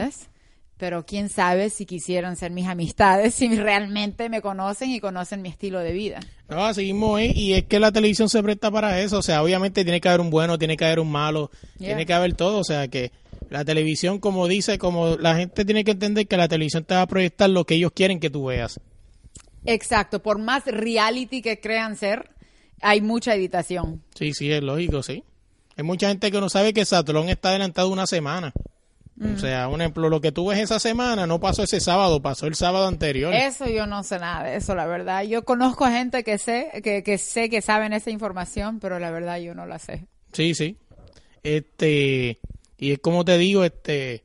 Pero quién sabe si quisieran ser mis amistades, si realmente me conocen y conocen mi estilo de vida. No, así mismo es, y es que la televisión se presta para eso, o sea, obviamente tiene que haber un bueno, tiene que haber un malo, Yeah. tiene que haber todo, o sea, que la televisión, como dice, como la gente tiene que entender que la televisión te va a proyectar lo que ellos quieren que tú veas. Exacto, por más reality que crean ser, hay mucha editación. Sí, sí, es lógico, sí. Hay mucha gente que no sabe que Satlón está adelantado una semana. O sea, un ejemplo, lo que tú ves esa semana no pasó ese sábado, pasó el sábado anterior. Eso yo no sé nada de eso, la verdad. Yo conozco a gente que sé, que, que sé que saben esa información, pero la verdad yo no la sé. Sí, sí. Este, y es como te digo, este,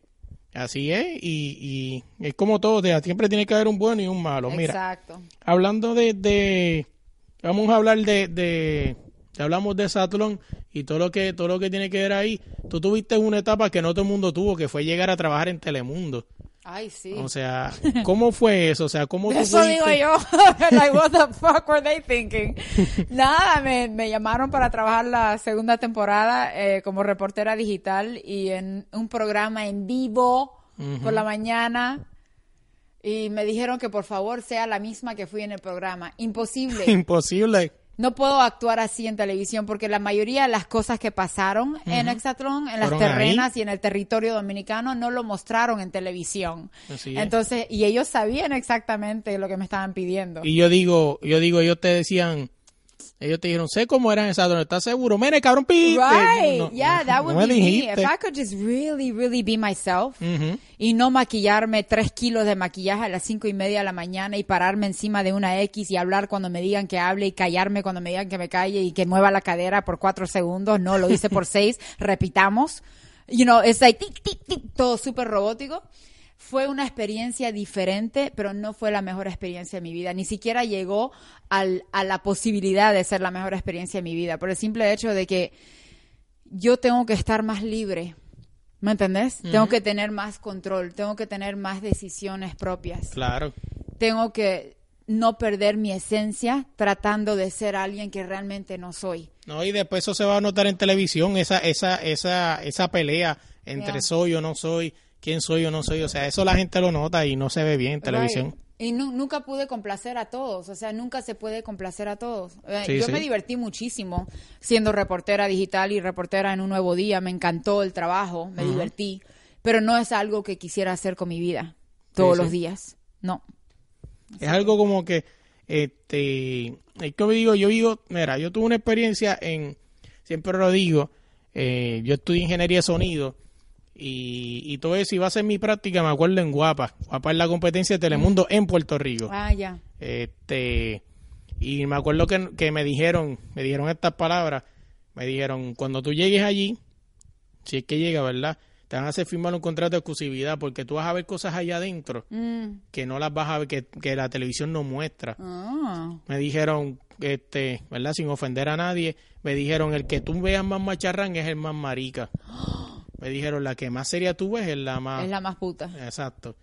así es, y, y es como todo, siempre tiene que haber un bueno y un malo. Mira, Exacto. hablando de, de vamos a hablar de, de, ya hablamos de Satlón y todo lo que, todo lo que tiene que ver ahí. Tú tuviste una etapa que no todo el mundo tuvo, que fue llegar a trabajar en Telemundo. Ay, sí. O sea, ¿cómo fue eso? O sea, ¿cómo tú Eso fuiste? digo yo. like, what the fuck were they thinking? Nada, me, me llamaron para trabajar la segunda temporada eh, como reportera digital y en un programa en vivo por la mañana. Y me dijeron que por favor sea la misma que fui en el programa. Imposible. Imposible. No puedo actuar así en televisión porque la mayoría de las cosas que pasaron en Exatlón, en las ahí. terrenas y en el territorio dominicano, no lo mostraron en televisión. Así es. Entonces, y ellos sabían exactamente lo que me estaban pidiendo. Y yo digo, yo digo, ellos te decían, ellos te dijeron, sé cómo eran esas drogas, ¿estás seguro? Mire, cabrón, piste. Right, No, yeah, that would be me. If I could just really, really be myself y no maquillarme tres kilos de maquillaje a las cinco y media de la mañana y pararme encima de una X y hablar cuando me digan que hable y callarme cuando me digan que me calle y que mueva la cadera por cuatro segundos. No, lo hice por seis. Repitamos. You know, it's like tic, tic, tic, todo súper robótico. Fue una experiencia diferente, pero no fue la mejor experiencia de mi vida. Ni siquiera llegó al- a la posibilidad de ser la mejor experiencia de mi vida, por el simple hecho de que yo tengo que estar más libre ¿Me entendés? Tengo que tener más control, tengo que tener más decisiones propias. Claro. Tengo que no perder mi esencia tratando de ser alguien que realmente no soy. No, y después eso se va a notar en televisión, esa, esa, esa, esa pelea entre Yeah. soy o no soy, quién soy o no soy. O sea, eso la gente lo nota y no se ve bien en televisión. Right. Y nu- nunca pude complacer a todos, o sea, nunca se puede complacer a todos. Eh, Sí, yo sí. me divertí muchísimo siendo reportera digital y reportera en Un Nuevo Día, me encantó el trabajo, me divertí, pero no es algo que quisiera hacer con mi vida todos Sí, los días, no. Es algo como que, este, es que digo, yo digo, mira, yo tuve una experiencia en, siempre lo digo, eh, yo estudié ingeniería de sonido y, y todo eso iba a ser mi práctica, me acuerdo en Guapa. Guapa es la competencia de Telemundo en Puerto Rico. Ah, ya. Este, y me acuerdo que, que me dijeron, me dijeron estas palabras, me dijeron, cuando tú llegues allí, si es que llega, ¿verdad? Te van a hacer firmar un contrato de exclusividad porque tú vas a ver cosas allá adentro Mm. que no las vas a ver, que, que la televisión no muestra. Ah. Me dijeron, este, ¿verdad? Sin ofender a nadie, me dijeron, el que tú veas más macharrán es el más marica. Me dijeron, la que más seria tú ves es la más... Es la más puta. Exacto.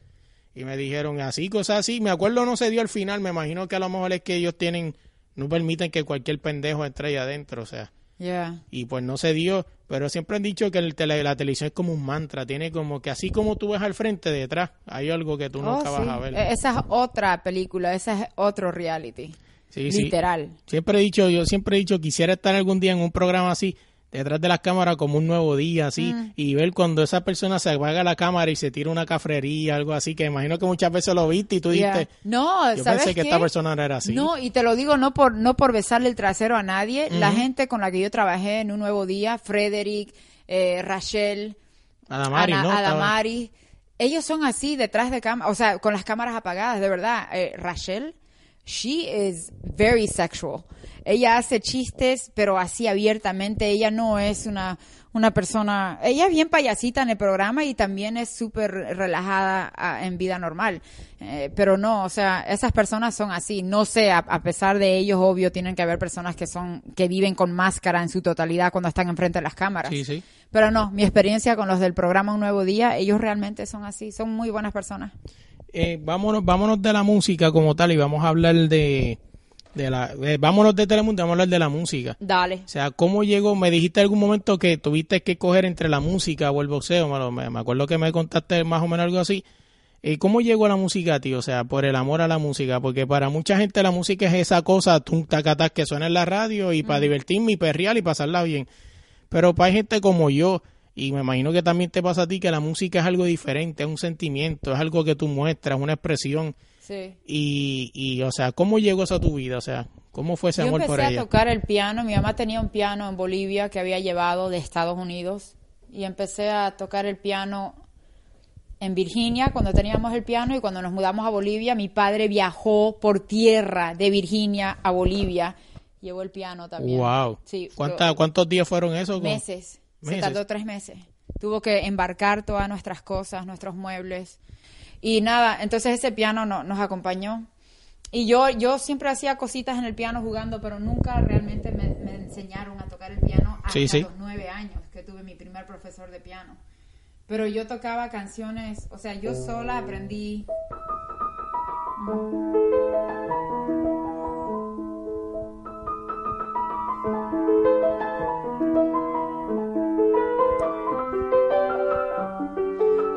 Y me dijeron así, cosas así. Me acuerdo no se dio al final. Me imagino que a lo mejor es que ellos tienen, no permiten que cualquier pendejo entre ahí adentro, o sea. Yeah. Y pues no se dio. Pero siempre han dicho que el tele- la televisión es como un mantra. Tiene como que así como tú ves al frente, detrás, hay algo que tú Oh, nunca vas a ver. E- Esa es otra película, esa es otro reality. Sí, sí. Literal. Siempre he dicho, yo siempre he dicho, quisiera estar algún día en un programa así, detrás de las cámaras como un nuevo día, así, Mm. y ver cuando esa persona se apaga la cámara y se tira una cafrería, algo así, que imagino que muchas veces lo viste y tú Yeah. dijiste, No, yo ¿sabes pensé que esta persona no era así. No, y te lo digo no por no por besarle el trasero a nadie. La gente con la que yo trabajé en un nuevo día, Frederick, eh, Rachel, Adamari, Ana- ¿no? Adamari, ellos son así detrás de cámara, o sea, con las cámaras apagadas, de verdad. Eh, Rachel, she is very sexual. Ella hace chistes, pero así abiertamente. Ella no es una, una persona. Ella es bien payasita en el programa y también es súper relajada ah, en vida normal. Eh, pero no, o sea, esas personas son así. No sé, a, a pesar de ellos, obvio, tienen que haber personas que son que viven con máscara en su totalidad cuando están enfrente de las cámaras. Sí, sí. Pero no, mi experiencia con los del programa Un Nuevo Día, ellos realmente son así, son muy buenas personas. Eh, vámonos, vámonos de la música como tal y vamos a hablar de, de la, eh, vámonos de Telemundo, vamos a hablar de la música. Dale. O sea, ¿cómo llegó? Me dijiste algún momento que tuviste que coger entre la música o el boxeo. Me, acuerdo que me contaste más o menos algo así. Eh, ¿Cómo llegó la música a ti? O sea, por el amor a la música. Porque para mucha gente la música es esa cosa, tum, tacatás, que suena en la radio y para divertirme y perrear y pasarla bien. Pero para gente como yo, y me imagino que también te pasa a ti, que la música es algo diferente, es un sentimiento, es algo que tú muestras, una expresión. Sí. Y, y o sea, ¿cómo llegó eso a tu vida? O sea, ¿cómo fue ese Yo amor por empecé a ella? tocar el piano. Mi mamá tenía un piano en Bolivia que había llevado de Estados Unidos. Y empecé a tocar el piano en Virginia cuando teníamos el piano y cuando nos mudamos a Bolivia, mi padre viajó por tierra de Virginia a Bolivia. Llevó el piano también. Wow. Sí, ¿Cuánta- ¿Cuántos días fueron esos? meses. Se Meses. tardó tres meses. Tuvo que embarcar todas nuestras cosas, nuestros muebles. Y nada, entonces ese piano no- nos acompañó. Y yo, yo siempre hacía cositas en el piano jugando, pero nunca realmente me, me enseñaron a tocar el piano hasta Sí, sí. los nueve años que tuve mi primer profesor de piano. Pero yo tocaba canciones, o sea, yo sola aprendí.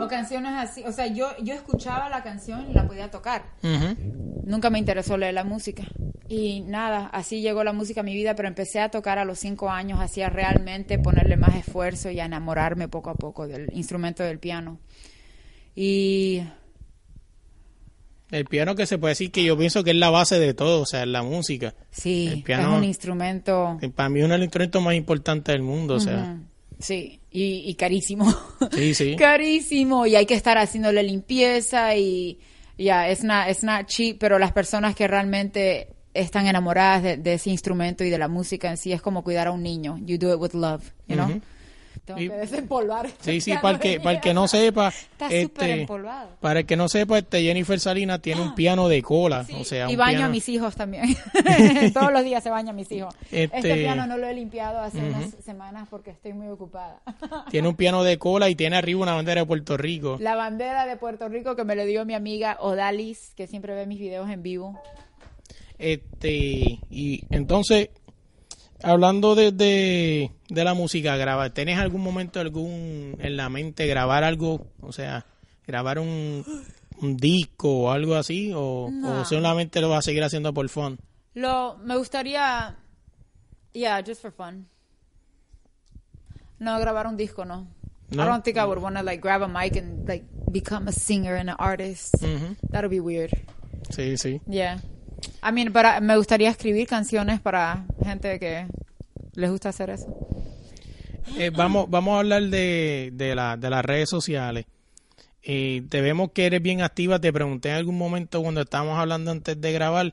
O canciones así, o sea, yo, yo escuchaba la canción y la podía tocar. Nunca me interesó leer la música. Y nada, así llegó la música a mi vida, pero empecé a tocar a los cinco años, hacía realmente ponerle más esfuerzo y a enamorarme poco a poco del instrumento del piano. Y El piano que se puede decir que yo pienso que es la base de todo, o sea, es la música. sí, El piano- es un instrumento... Que Para mí es uno de los instrumentos más importantes del mundo, o sea. Sí, y, y carísimo. Sí, sí. carísimo. Y hay que estar haciéndole limpieza y ya, es not, it's not cheap, pero las personas que realmente están enamoradas de, de ese instrumento y de la música en sí es como cuidar a un niño. You do it with love, you know? Tengo Y- que desempolvar. este Sí, sí, para el que, para el que no sepa, Está súper este, empolvado. para el que no sepa, este Jennifer Salinas tiene un piano de cola, o sea, y un baño piano- a mis hijos también. Todos los días se baña a mis hijos. Este, Este- piano no lo he limpiado hace unas semanas porque estoy muy ocupada. tiene un piano de cola y tiene arriba una bandera de Puerto Rico. La bandera de Puerto Rico que me lo dio mi amiga Odalis, que siempre ve mis videos en vivo. Este, y entonces, hablando de, de, de la música, grabar, ¿tenés algún momento algún en la mente grabar algo? O sea, grabar un, un disco o algo así, o, No. o solamente lo vas a seguir haciendo por fun. Lo, me gustaría, yeah, just for fun. No, grabar un disco, no. No? I don't think I would want to like grab a mic and like become a singer and an artist. Ujú. That'd be weird. Sí, sí. Yeah. I mean, para, me gustaría escribir canciones para gente que les gusta hacer eso. Eh, vamos, vamos a hablar de, de, la, de las redes sociales. Eh, te vemos que eres bien activa. Te pregunté en algún momento cuando estábamos hablando antes de grabar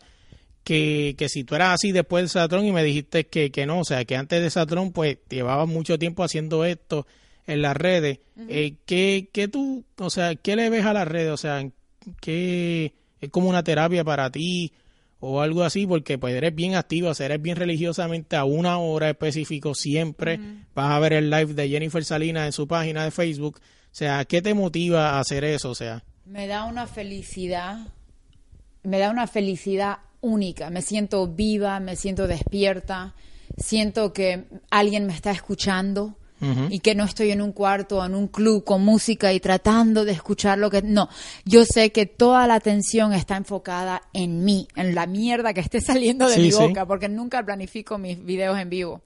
que, que si tú eras así después del Satrón y me dijiste que, que no, o sea, que antes de Satrón pues llevabas mucho tiempo haciendo esto en las redes. Eh, ¿qué, qué tú, o sea, qué le ves a las redes? O sea, ¿qué es como una terapia para ti? O algo así, porque pues eres bien activa, o sea, eres bien religiosamente a una hora específico siempre. Vas a ver el live de Jennifer Salinas en su página de Facebook. O sea, ¿qué te motiva a hacer eso? O sea, Me da una felicidad, me da una felicidad única. Me siento viva, me siento despierta, siento que alguien me está escuchando Y que no estoy en un cuarto o en un club con música y tratando de escuchar lo que... No, yo sé que toda la atención está enfocada en mí, en la mierda que esté saliendo de Sí, mi sí. boca, porque nunca planifico mis videos en vivo.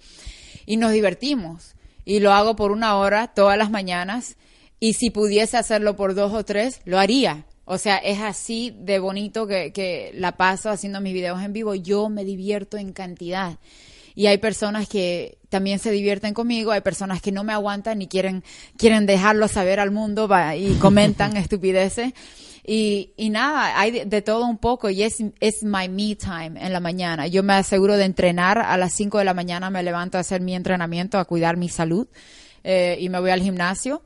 Y nos divertimos. Y lo hago por una hora todas las mañanas. Y si pudiese hacerlo por dos o tres, lo haría. O sea, es así de bonito que, que la paso haciendo mis videos en vivo. Yo me divierto en cantidad. Y hay personas que también se divierten conmigo, hay personas que no me aguantan y quieren, quieren dejarlo saber al mundo va, y comentan estupideces. Y, y nada, hay de, de todo un poco y es, es my me time en la mañana. Yo me aseguro de entrenar a las 5 de la mañana, me levanto a hacer mi entrenamiento, a cuidar mi salud eh, y me voy al gimnasio.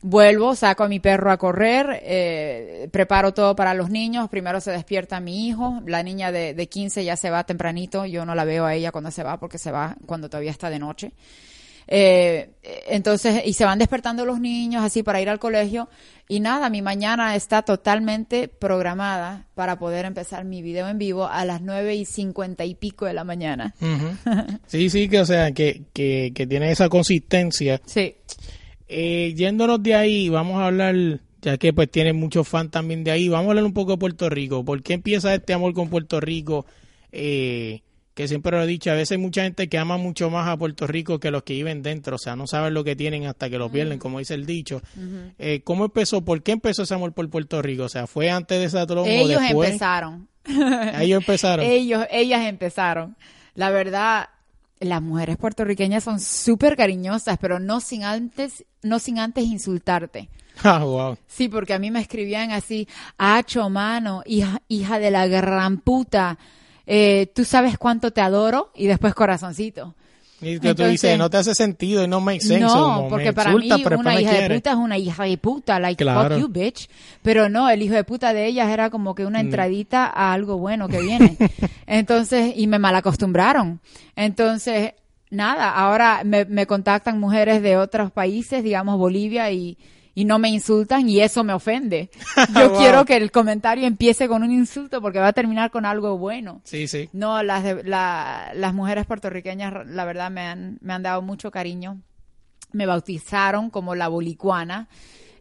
Vuelvo, saco a mi perro a correr, eh, preparo todo para los niños. Primero se despierta mi hijo, la niña de, de 15 ya se va tempranito. Yo no la veo a ella cuando se va porque se va cuando todavía está de noche. Eh, entonces, y se van despertando los niños así para ir al colegio. Y nada, mi mañana está totalmente programada para poder empezar mi video en vivo a las nueve y cincuenta y pico de la mañana. Sí, sí, que o sea, que, que, que tiene esa consistencia. Sí. Eh, yéndonos de ahí, vamos a hablar, ya que pues tiene muchos fans también de ahí, vamos a hablar un poco de Puerto Rico. ¿Por qué empieza este amor con Puerto Rico? Eh, que siempre lo he dicho, a veces hay mucha gente que ama mucho más a Puerto Rico que los que viven dentro, o sea, no saben lo que tienen hasta que lo pierden, como dice el dicho. Eh, ¿Cómo empezó? ¿Por qué empezó ese amor por Puerto Rico? O sea, ¿fue antes de Satrón o Ellos después? empezaron. Ellos empezaron. Ellos, ellas empezaron. La verdad, las mujeres puertorriqueñas son súper cariñosas, pero no sin antes, no sin antes insultarte. Ah, wow. Sí, porque a mí me escribían así, hacho, mano, hija, hija de la gran puta, eh, tú sabes cuánto te adoro, y después corazoncito. Y que tú dices, no te hace sentido y no make sense. No, como porque para mí insultas, pero una hija de puta es una hija de puta, like Claro. fuck you, bitch. Pero no, el hijo de puta de ellas era como que Mm. una entradita a algo bueno que viene. Entonces, y me malacostumbraron. Entonces, nada, ahora me, me contactan mujeres de otros países, digamos Bolivia, y, y no me insultan y eso me ofende. Yo Wow. quiero que el comentario empiece con un insulto porque va a terminar con algo bueno. Sí, sí. No, las, de- la- las mujeres puertorriqueñas, la verdad, me han, me han dado mucho cariño. Me bautizaron como la bolicuana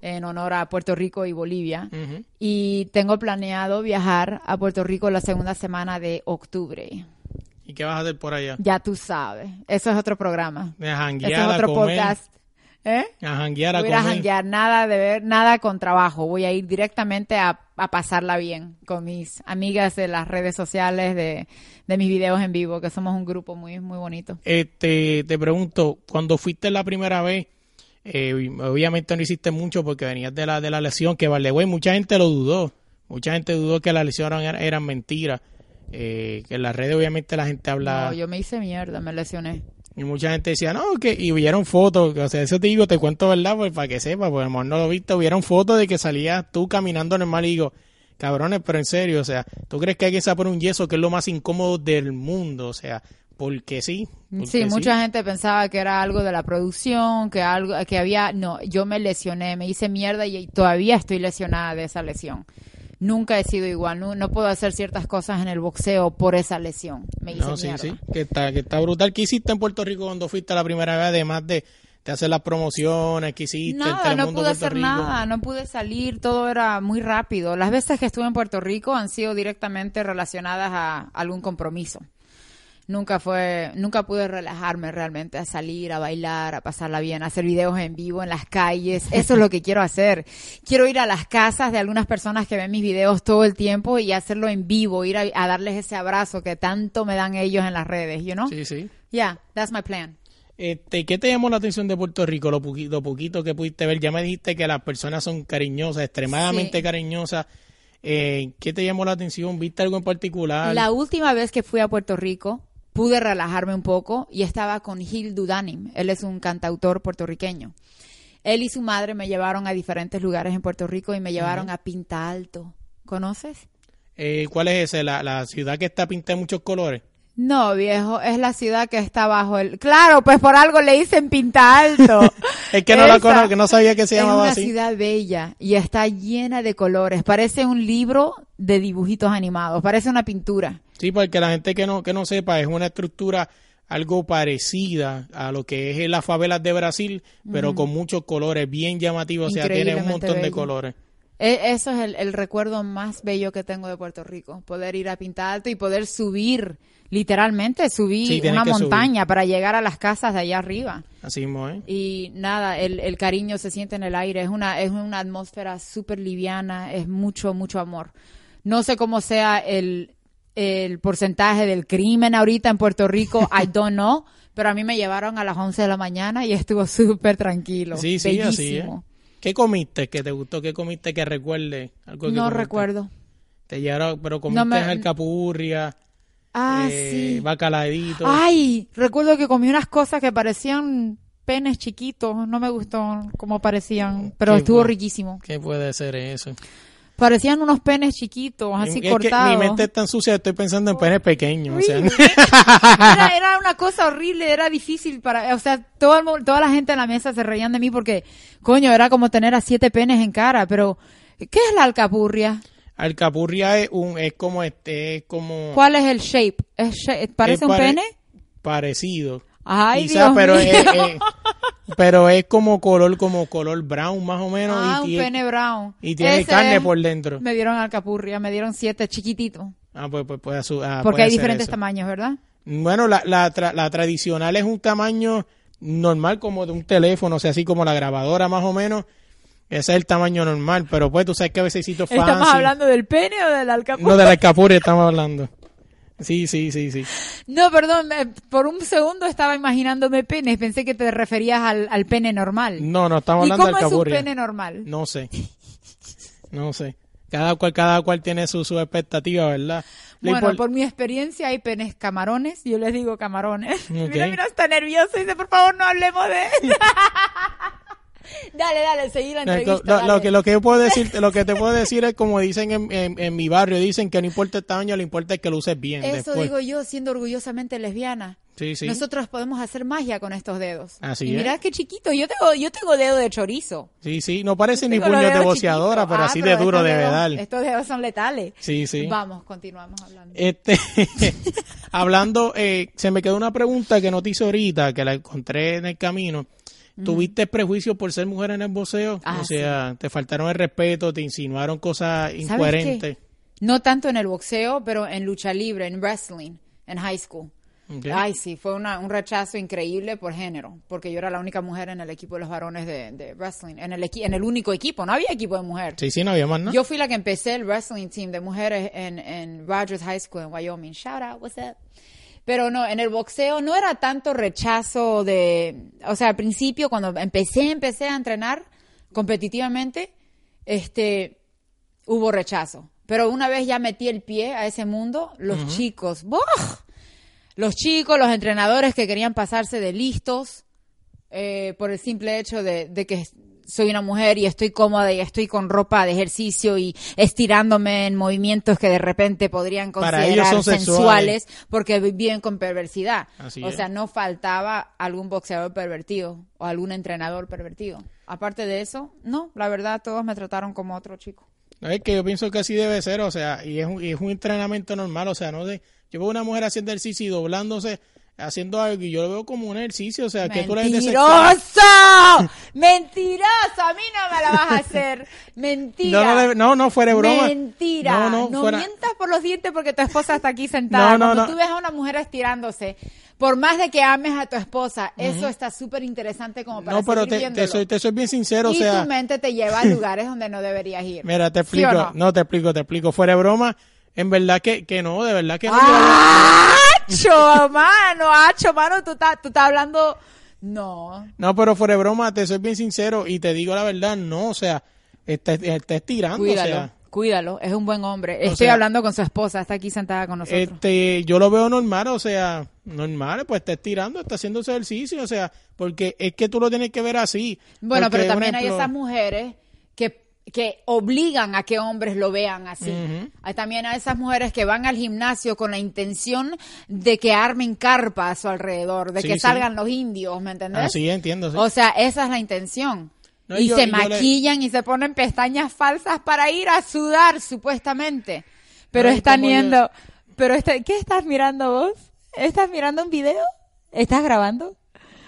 en honor a Puerto Rico y Bolivia. Y tengo planeado viajar a Puerto Rico la segunda semana de octubre. ¿Y qué vas a hacer por allá? Ya tú sabes. Eso es otro programa. Eso es otro comer. podcast. ¿Eh? A janguear, a Voy a ir a comer. janguear, nada de ver, nada con trabajo. Voy a ir directamente a, a pasarla bien con mis amigas de las redes sociales, de, de mis videos en vivo, que somos un grupo muy, muy bonito. Este, te pregunto, cuando fuiste la primera vez, eh, obviamente no hiciste mucho porque venías de la, de la lesión, que vale, güey, mucha gente lo dudó. Mucha gente dudó que la lesión eran, eran mentiras. Eh, que en las redes obviamente la gente habla... No, yo me hice mierda, me lesioné. Y mucha gente decía, no, que, y vieron fotos, o sea, eso te digo, te cuento verdad, pues para que sepa, pues a lo mejor no lo viste, vieron fotos de que salías tú caminando normal y digo, cabrones, pero en serio, o sea, ¿tú crees que hay que saber un yeso que es lo más incómodo del mundo? O sea, porque sí. porque Sí, mucha gente pensaba que era algo de la producción, que algo, que había, no, yo me lesioné, me hice mierda y todavía estoy lesionada de esa lesión. Nunca he sido igual, no, no puedo hacer ciertas cosas en el boxeo por esa lesión. Me hice No, sí, mierda. sí, que está, que está brutal. ¿Qué hiciste en Puerto Rico cuando fuiste la primera vez, además de, de hacer las promociones? ¿Qué hiciste? el Nada, no Telemundo pude Puerto hacer Rico? nada, no pude salir, todo era muy rápido. Las veces que estuve en Puerto Rico han sido directamente relacionadas a algún compromiso. Nunca fue, nunca pude relajarme realmente a salir, a bailar, a pasarla bien, a hacer videos en vivo en las calles. Eso es lo que quiero hacer. Quiero ir a las casas de algunas personas que ven mis videos todo el tiempo y hacerlo en vivo, ir a, a darles ese abrazo que tanto me dan ellos en las redes, you know? Sí, sí. Yeah, that's my plan. Este, ¿Qué te llamó la atención de Puerto Rico? Lo poquito, lo poquito que pudiste ver. Ya me dijiste que las personas son cariñosas, extremadamente Sí. cariñosas. Eh, ¿Qué te llamó la atención? ¿Viste algo en particular? La última vez que fui a Puerto Rico, pude relajarme un poco y estaba con Gil Dudanim. Él es un cantautor puertorriqueño. Él y su madre me llevaron a diferentes lugares en Puerto Rico y me llevaron a Pinta Alto. ¿Conoces? Eh, ¿Cuál es ese? La, la ciudad que está pintada de muchos colores. No, viejo, es la ciudad que está bajo el... Claro, pues por algo le dicen Pinta Alto. Es que no la Esa conozco, que no sabía que se es llamaba una así. ciudad bella y está llena de colores. Parece un libro de dibujitos animados, parece una pintura. Sí, porque la gente que no, que no sepa, es una estructura algo parecida a lo que es las favelas de Brasil, pero con muchos colores, bien llamativos, o sea, tiene un montón de colores. E- Eso es el, el recuerdo más bello que tengo de Puerto Rico, poder ir a Pinta Alto y poder subir, literalmente subir Sí, una subir. montaña para llegar a las casas de allá arriba. Así mismo, ¿eh? Y nada, el, el cariño se siente en el aire, es una, es una atmósfera súper liviana, es mucho, mucho amor. No sé cómo sea el, el porcentaje del crimen ahorita en Puerto Rico, I don't know, pero a mí me llevaron a las 11 de la mañana y estuvo súper tranquilo. Sí, sí, así, ¿eh? bellísimo. ¿Qué comiste que te gustó? ¿Qué comiste que recuerde? Algo que No comiste? recuerdo. Te llevaron, pero comiste me- alcapurria, Ah, eh, sí. bacaladito. Ay, recuerdo que comí unas cosas que parecían penes chiquitos. No me gustó cómo parecían, pero estuvo riquísimo. ¿Qué puede ser eso? Parecían unos penes chiquitos, así es que cortados. mi mente es tan sucia, estoy pensando en penes pequeños. O sea, Really? era, era una cosa horrible, era difícil para, o sea, todo el toda la gente en la mesa se reían de mí porque, coño, era como tener a siete penes en cara, pero ¿qué es la alcapurria? alcapurria es un, es como este, es como ¿Cuál es el shape? ¿Es shape- ¿Parece es un pene? Parecido. Ay, Quizá, Dios pero mío. es, es- pero es como color, como color brown más o menos. ah, y un tiene, pene brown. y tiene Ese carne por dentro. Me dieron alcapurria, me dieron siete chiquititos. Ah, pues, pues puede su- ah, Porque hay diferentes eso. tamaños, ¿verdad? Bueno, la, la, tra- la tradicional es un tamaño normal como de un teléfono, o sea, así como la grabadora más o menos. Ese es el tamaño normal, pero pues tú sabes que a veces fancy. ¿Estamos hablando del pene o del alcapurria? No, de la alcapurria estamos hablando. Sí, sí, sí, sí. No, perdón, me- por un segundo estaba imaginándome penes, pensé que te referías al, al pene normal. No, no, estamos ¿Y hablando de cómo es un pene normal? No sé. No sé. Cada cual, cada cual tiene su, su expectativa, ¿verdad? Bueno, impor- por mi experiencia hay penes camarones, yo les digo camarones. Ok. Mira, mira, está nervioso y dice, por favor, no hablemos de Dale, dale, seguí la entrevista. lo, que lo que yo puedo decir lo que te puedo decir es como dicen en, en, en mi barrio dicen que no importa el tamaño lo importa es que lo uses bien Eso después digo yo, siendo orgullosamente lesbiana. sí sí Nosotros podemos hacer magia con estos dedos. Así y es. mirá qué chiquito, yo tengo, yo tengo dedo de chorizo. sí sí no parece ni puños de boceadora pero Ah, así pero de duro debe dar Estos dedos son letales. sí sí Vamos, continuamos hablando. este hablando eh, se me quedó una pregunta que no te hice ahorita que la encontré en el camino ¿Tuviste prejuicios por ser mujer en el boxeo? Ah, o sea, te faltaron el respeto, te insinuaron cosas ¿Sabes incoherentes. No tanto en el boxeo, pero en lucha libre, en wrestling, en high school. Ay, sí, fue una- un rechazo increíble por género, porque yo era la única mujer en el equipo de los varones de, de wrestling, en el, equi- en el único equipo, no había equipo de mujer. Sí, sí, no había más nada. Yo fui la que empecé el wrestling team de mujeres en, en Rogers High School en Wyoming. Shout out, what's up? Pero no, en el boxeo no era tanto rechazo de, o sea, al principio cuando empecé, empecé a entrenar competitivamente, este, hubo rechazo. Pero una vez ya metí el pie a ese mundo, los chicos, ¡buah! los chicos, los entrenadores que querían pasarse de listos eh, por el simple hecho de, de que soy una mujer y estoy cómoda y estoy con ropa de ejercicio y estirándome en movimientos que de repente podrían considerar sensuales porque viven con perversidad. Así o es. sea, no faltaba algún boxeador pervertido o algún entrenador pervertido. Aparte de eso, no, la verdad todos me trataron como otro chico. No, es que yo pienso que así debe ser, o sea, y es un, y es un entrenamiento normal, o sea, no de... Yo veo una mujer haciendo ejercicio y doblándose, haciendo algo, y yo lo veo como un ejercicio, o sea, que tú ¡Mentiroso! ¡Mentiroso! A mí no me la vas a hacer. Mentira. No, no, no, no, fuera broma. Mentira. No, No, no, fuera- mientas por los dientes porque tu esposa está aquí sentada. No, no, Cuando no. tú ves a una mujer estirándose, por más de que ames a tu esposa, eso está súper interesante como para No, pero te, te soy, te soy bien sincero, o y sea... tu mente te lleva a lugares donde no deberías ir. Mira, te ¿Sí o explico. no? no? te explico, te explico. Fuera de broma, en verdad que, que no, de verdad que no. ¡Acho, mano! ¡Acho, mano! Tú estás, tú hablando... No. No, pero fuera de broma, te soy bien sincero y te digo la verdad, no, o sea, está, está estirando, Cuídalo. o sea, Cuídalo, es un buen hombre. Estoy sea, hablando con su esposa, está aquí sentada con nosotros. este, yo lo veo normal, o sea, normal, pues está estirando, está haciendo ejercicio, o sea, porque es que tú lo tienes que ver así. Bueno, pero también hay esas mujeres que, obligan a que hombres lo vean así. Hay también a esas mujeres que van al gimnasio con la intención de que armen carpa a su alrededor, de Sí, que sí. salgan los indios, ¿me entendés? Entiendo, sí. O sea, esa es la intención. No, y yo- se y yo le- maquillan y se ponen pestañas falsas para ir a sudar, supuestamente. Pero No, están yo- yendo. Pero está- ¿Qué estás mirando vos? ¿Estás mirando un video? ¿Estás grabando?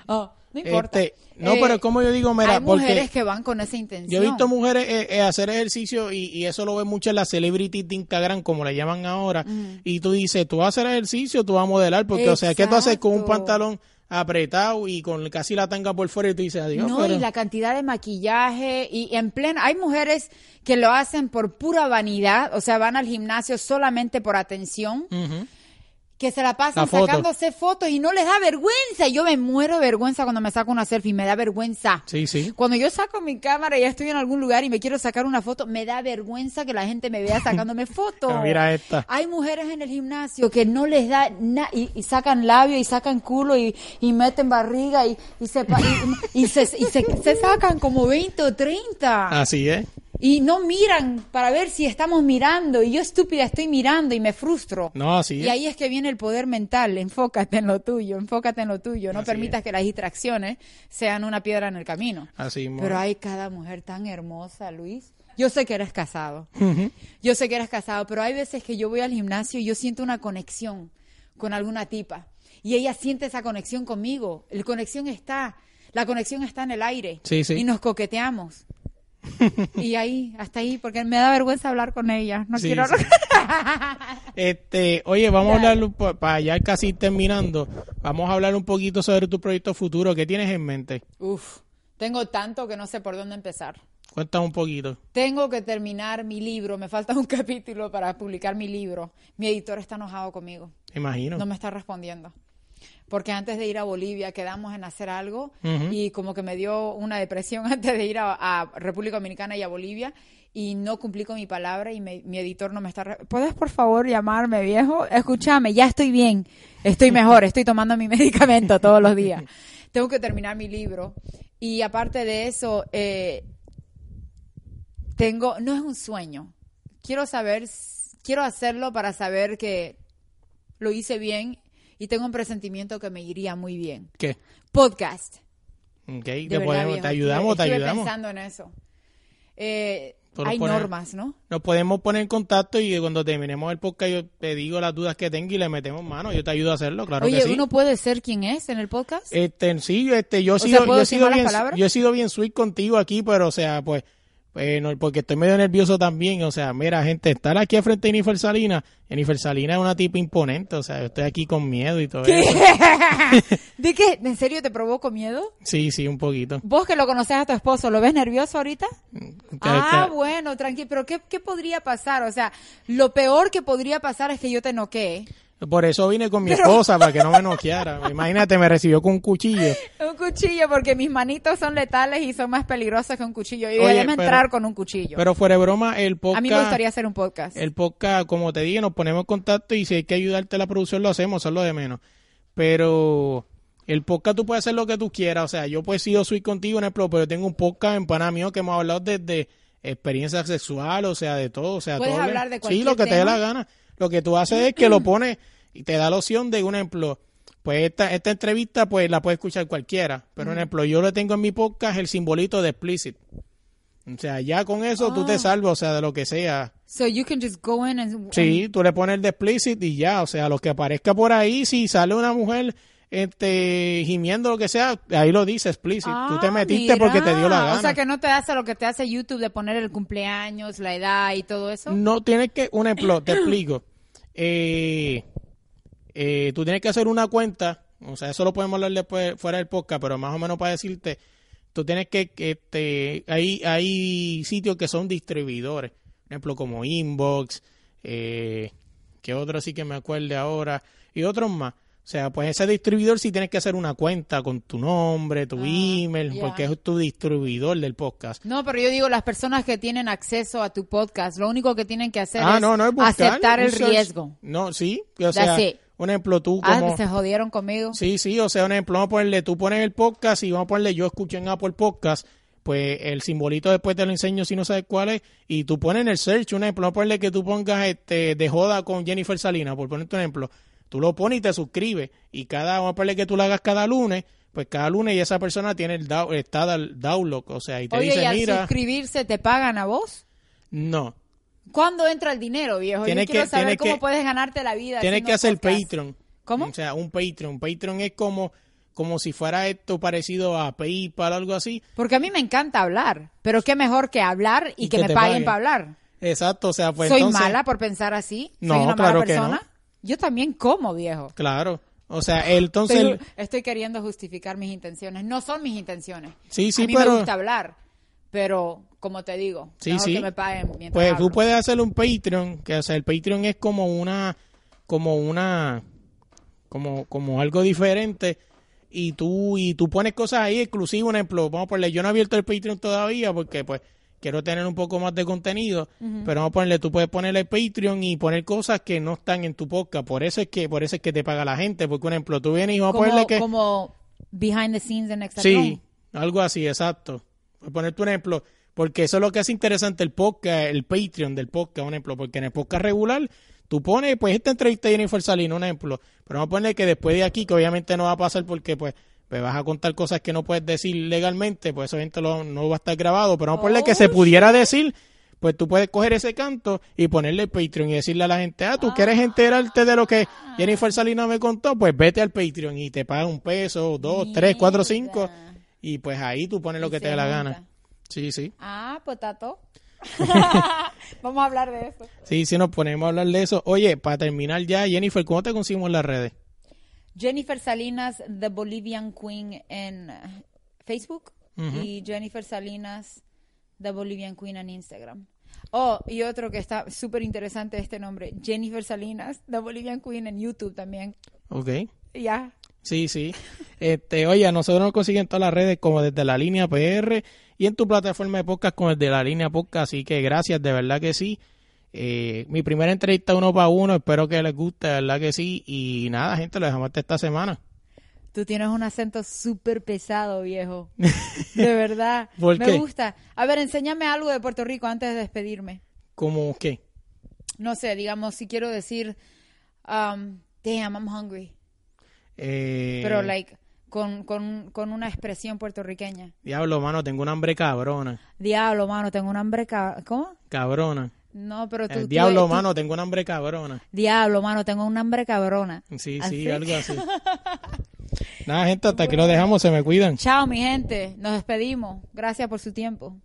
Oh, no importa. Este, no, Eh, pero como yo digo, mira, hay porque mujeres que van con esa intención. yo he visto mujeres eh, eh, hacer ejercicio y, y eso lo ven mucho en las celebrities de Instagram, como le llaman ahora, y tú dices, tú vas a hacer ejercicio, tú vas a modelar, porque, o sea, ¿qué tú haces con un pantalón apretado y con casi la tanga por fuera y tú dices, adiós, No, pero- y la cantidad de maquillaje y en pleno, hay mujeres que lo hacen por pura vanidad, o sea, van al gimnasio solamente por atención, Ujú. Que se la pasan La foto. sacándose fotos y no les da vergüenza. Yo me muero de vergüenza cuando me saco una selfie, me da vergüenza. Sí, sí. Cuando yo saco mi cámara y estoy en algún lugar y me quiero sacar una foto, me da vergüenza que la gente me vea sacándome fotos. Mira esta. Hay mujeres en el gimnasio que no les da nada y, y sacan labio y sacan culo y, y meten barriga y, y se, y, se, y se, se sacan como 20 o 30. Así es. Y no miran para ver si estamos mirando. Y yo estúpida estoy mirando y me frustro. No, así Y es. ahí es que viene el poder mental. Enfócate en lo tuyo, enfócate en lo tuyo. No Así permitas es. que las distracciones sean una piedra en el camino. Así. Pero hay cada mujer tan hermosa, Luis. Yo sé que eres casado. Yo sé que eres casado, pero hay veces que yo voy al gimnasio y yo siento una conexión con alguna tipa. Y ella siente esa conexión conmigo. La conexión está. La conexión está en el aire. Sí, sí. Y nos coqueteamos. y ahí, hasta ahí, porque me da vergüenza hablar con ella. No Sí, quiero sí. Este, oye, vamos a hablar pa- para ya casi terminando. Vamos a hablar un poquito sobre tu proyecto futuro. ¿Qué tienes en mente? Uf, tengo tanto que no sé por dónde empezar. Cuéntame un poquito. Tengo que terminar mi libro. Me falta un capítulo para publicar mi libro. Mi editor está enojado conmigo. Imagino. No me está respondiendo. Porque antes de ir a Bolivia quedamos en hacer algo y como que me dio una depresión antes de ir a, a República Dominicana y a Bolivia y no cumplí con mi palabra y me- mi editor no me está... ¿Puedes por favor llamarme, viejo? Escúchame, ya estoy bien, estoy mejor, estoy tomando mi medicamento todos los días. Tengo que terminar mi libro y aparte de eso, eh, tengo, no es un sueño, quiero saber, quiero hacerlo para saber que lo hice bien y tengo un presentimiento que me iría muy bien. ¿Qué? Podcast. Ok, te, verdad, podemos- te ayudamos, te ayudamos. pensando en eso. Eh, hay normas, ¿no? Nos podemos poner en contacto y cuando terminemos el podcast yo te digo las dudas que tengo y le metemos mano. Yo te ayudo a hacerlo, claro Oye, que sí. ¿uno puede ser quien es en el podcast? Este, sí, este, yo he sido, ¿puedo yo he sido bien, yo he sido bien sweet contigo aquí, pero o sea, pues, eh, no, porque estoy medio nervioso también, o sea, mira, gente, estar aquí al frente de Jennifer Salina, Jennifer Salina es una tipa imponente, o sea, yo estoy aquí con miedo y todo eso. ¿De qué? ¿En serio te provoco miedo? Sí, sí, un poquito. Vos que lo conoces a tu esposo, ¿lo ves nervioso ahorita? Que- Ah, bueno, tranquilo. Pero ¿qué, ¿qué podría pasar? O sea, lo peor que podría pasar es que yo te noquee. Por eso vine con mi esposa, para que no me noqueara. Imagínate, me recibió con un cuchillo. Un cuchillo, porque mis manitos son letales y son más peligrosas que un cuchillo. Y pero- entrar con un cuchillo. Pero fuera de broma, el podcast... a mí me gustaría hacer un podcast. El podcast, como te dije, nos ponemos en contacto y si hay que ayudarte a la producción, lo hacemos, es lo de menos. pero el podcast tú puedes hacer lo que tú quieras. O sea, yo pues sí, yo soy contigo, un ejemplo, pero tengo un podcast en pana mío que hemos hablado desde experiencia sexual, o sea, de todo. O sea, Puedes todo hablar de Sí, cualquier lo que te dé la gana. Lo que tú haces es que lo pones y te da la opción de un ejemplo. Pues esta, esta entrevista pues la puede escuchar cualquiera. Pero, un ejemplo, yo le tengo en mi podcast el simbolito de explicit. O sea, ya con eso tú te Ah. salvas, o sea, de lo que sea. So you can just go in and... Sí, tú le pones el de explicit y ya, o sea, lo que aparezca por ahí, si sale una mujer este gimiendo lo que sea, ahí lo dice explicit. tú te Ah, metiste porque te dio la gana. O sea que no te hace lo que te hace YouTube de poner el cumpleaños, la edad y todo eso. No tienes que, un ejemplo, te explico. Eh, eh, tú tienes que hacer una cuenta, o sea, eso lo podemos hablar después fuera del podcast, pero más o menos para decirte, tú tienes que, este, hay, hay sitios que son distribuidores, por ejemplo, como Inbox, eh, que otro sí que me acuerde ahora, y otros más. O sea, pues ese distribuidor sí tienes que hacer una cuenta con tu nombre, tu Ah, email, porque es tu distribuidor del podcast. No, pero yo digo las personas que tienen acceso a tu podcast, lo único que tienen que hacer Ah, es, no, no es buscar, aceptar el search. riesgo. No, sí, o sea, un ejemplo, tú Ah, como... se jodieron conmigo. Sí, sí, o sea, un ejemplo, vamos a ponerle, tú pones el podcast y vamos a ponerle, yo escucho en Apple Podcast, pues el simbolito después te lo enseño si no sabes cuál es, y tú pones en el search, un ejemplo, vamos a ponerle que tú pongas este de joda con Jennifer Salinas, por ponerte un ejemplo, tú lo pones y te suscribes, y cada, vamos a ponerle que tú lo hagas cada lunes, pues cada lunes y esa persona tiene el está el download, o sea, y te Oye, y dice, al mira, suscribirse te pagan a vos. no, ¿Cuándo entra el dinero, viejo? Tiene yo quiero que- saber cómo que- puedes ganarte la vida. Tienes que hacer podcast. Patreon. ¿Cómo? O sea, un Patreon. Patreon es como, como si fuera esto parecido a PayPal, algo así. Porque a mí me encanta hablar, pero qué mejor que hablar y, Y que, que me paguen paguen. para hablar. Exacto, o sea, pues ¿Soy entonces... mala por pensar así? No, ¿Soy una claro mala que no. persona? Yo también como, viejo. Claro. O sea, entonces... Estoy, queriendo justificar mis intenciones. No son mis intenciones. Sí, sí, a mí pero- me gusta hablar, pero como te digo, Sí, sí. que me paguen mientras Pues hablo. tú puedes hacer un Patreon, que o sea, el Patreon es como una, como una, como, como algo diferente y tú, y tú pones cosas ahí exclusivas, un ejemplo, vamos a ponerle, yo no he abierto el Patreon todavía porque pues quiero tener un poco más de contenido, pero vamos a ponerle, tú puedes ponerle Patreon y poner cosas que no están en tu podcast, por eso es que, por eso es que te paga la gente, porque un ejemplo, tú vienes y vamos a ponerle que... como behind the scenes en Extra Sí, algo así, exacto. Voy a ponerte un ejemplo, porque eso es lo que hace interesante el podcast, el Patreon del podcast, un ejemplo, porque en el podcast regular tú pones, pues esta entrevista de Jennifer Salino, un ejemplo, pero vamos a poner que después de aquí, que obviamente no va a pasar porque pues, pues vas a contar cosas que no puedes decir legalmente, pues eso obviamente lo- no va a estar grabado, pero vamos a ponerle que Oh, se pudiera decir, pues tú puedes coger ese canto y ponerle Patreon y decirle a la gente, ah, tú quieres enterarte de lo que Jennifer Salina me contó, pues vete al Patreon y te pagan un peso, dos, tres, cuatro, cinco. Y pues ahí tú pones lo Y que te dé la gana. Sí, sí. Ah, potato. Vamos a hablar de eso. Sí, sí, nos ponemos a hablar de eso. Oye, para terminar ya, Jennifer, ¿cómo te conseguimos en las redes? Jennifer Salinas, The Bolivian Queen en uh, Facebook y Jennifer Salinas, The Bolivian Queen en Instagram. Oh, y otro que está súper interesante este nombre, Jennifer Salinas, The Bolivian Queen en YouTube también. Ok. Ya. Sí, sí. Este, oye, a nosotros nos consiguen todas las redes como desde la línea PR y en tu plataforma de podcast como desde la línea podcast. Así que gracias, de verdad que sí. Eh, mi primera entrevista uno para uno, espero que les guste, verdad que sí. Y nada, gente, lo dejamos hasta esta semana. Tú tienes un acento súper pesado, viejo. De verdad. ¿Por Me qué? gusta. A ver, enséñame algo de Puerto Rico antes de despedirme. ¿Cómo qué? No sé, digamos, si quiero decir, um, damn, I'm hungry. Eh, Pero, like, con, con, con una expresión puertorriqueña. Diablo, mano, tengo una hambre cabrona. Diablo, mano, tengo un hambre. ca- ¿Cómo? Cabrona. No, pero tú. El diablo, tú- mano, tengo una hambre cabrona. Diablo, mano, tengo un hambre cabrona. Sí, ¿Así? sí, algo así. Nada, gente, hasta aquí lo dejamos, se me cuidan. Chao, mi gente. Nos despedimos. Gracias por su tiempo.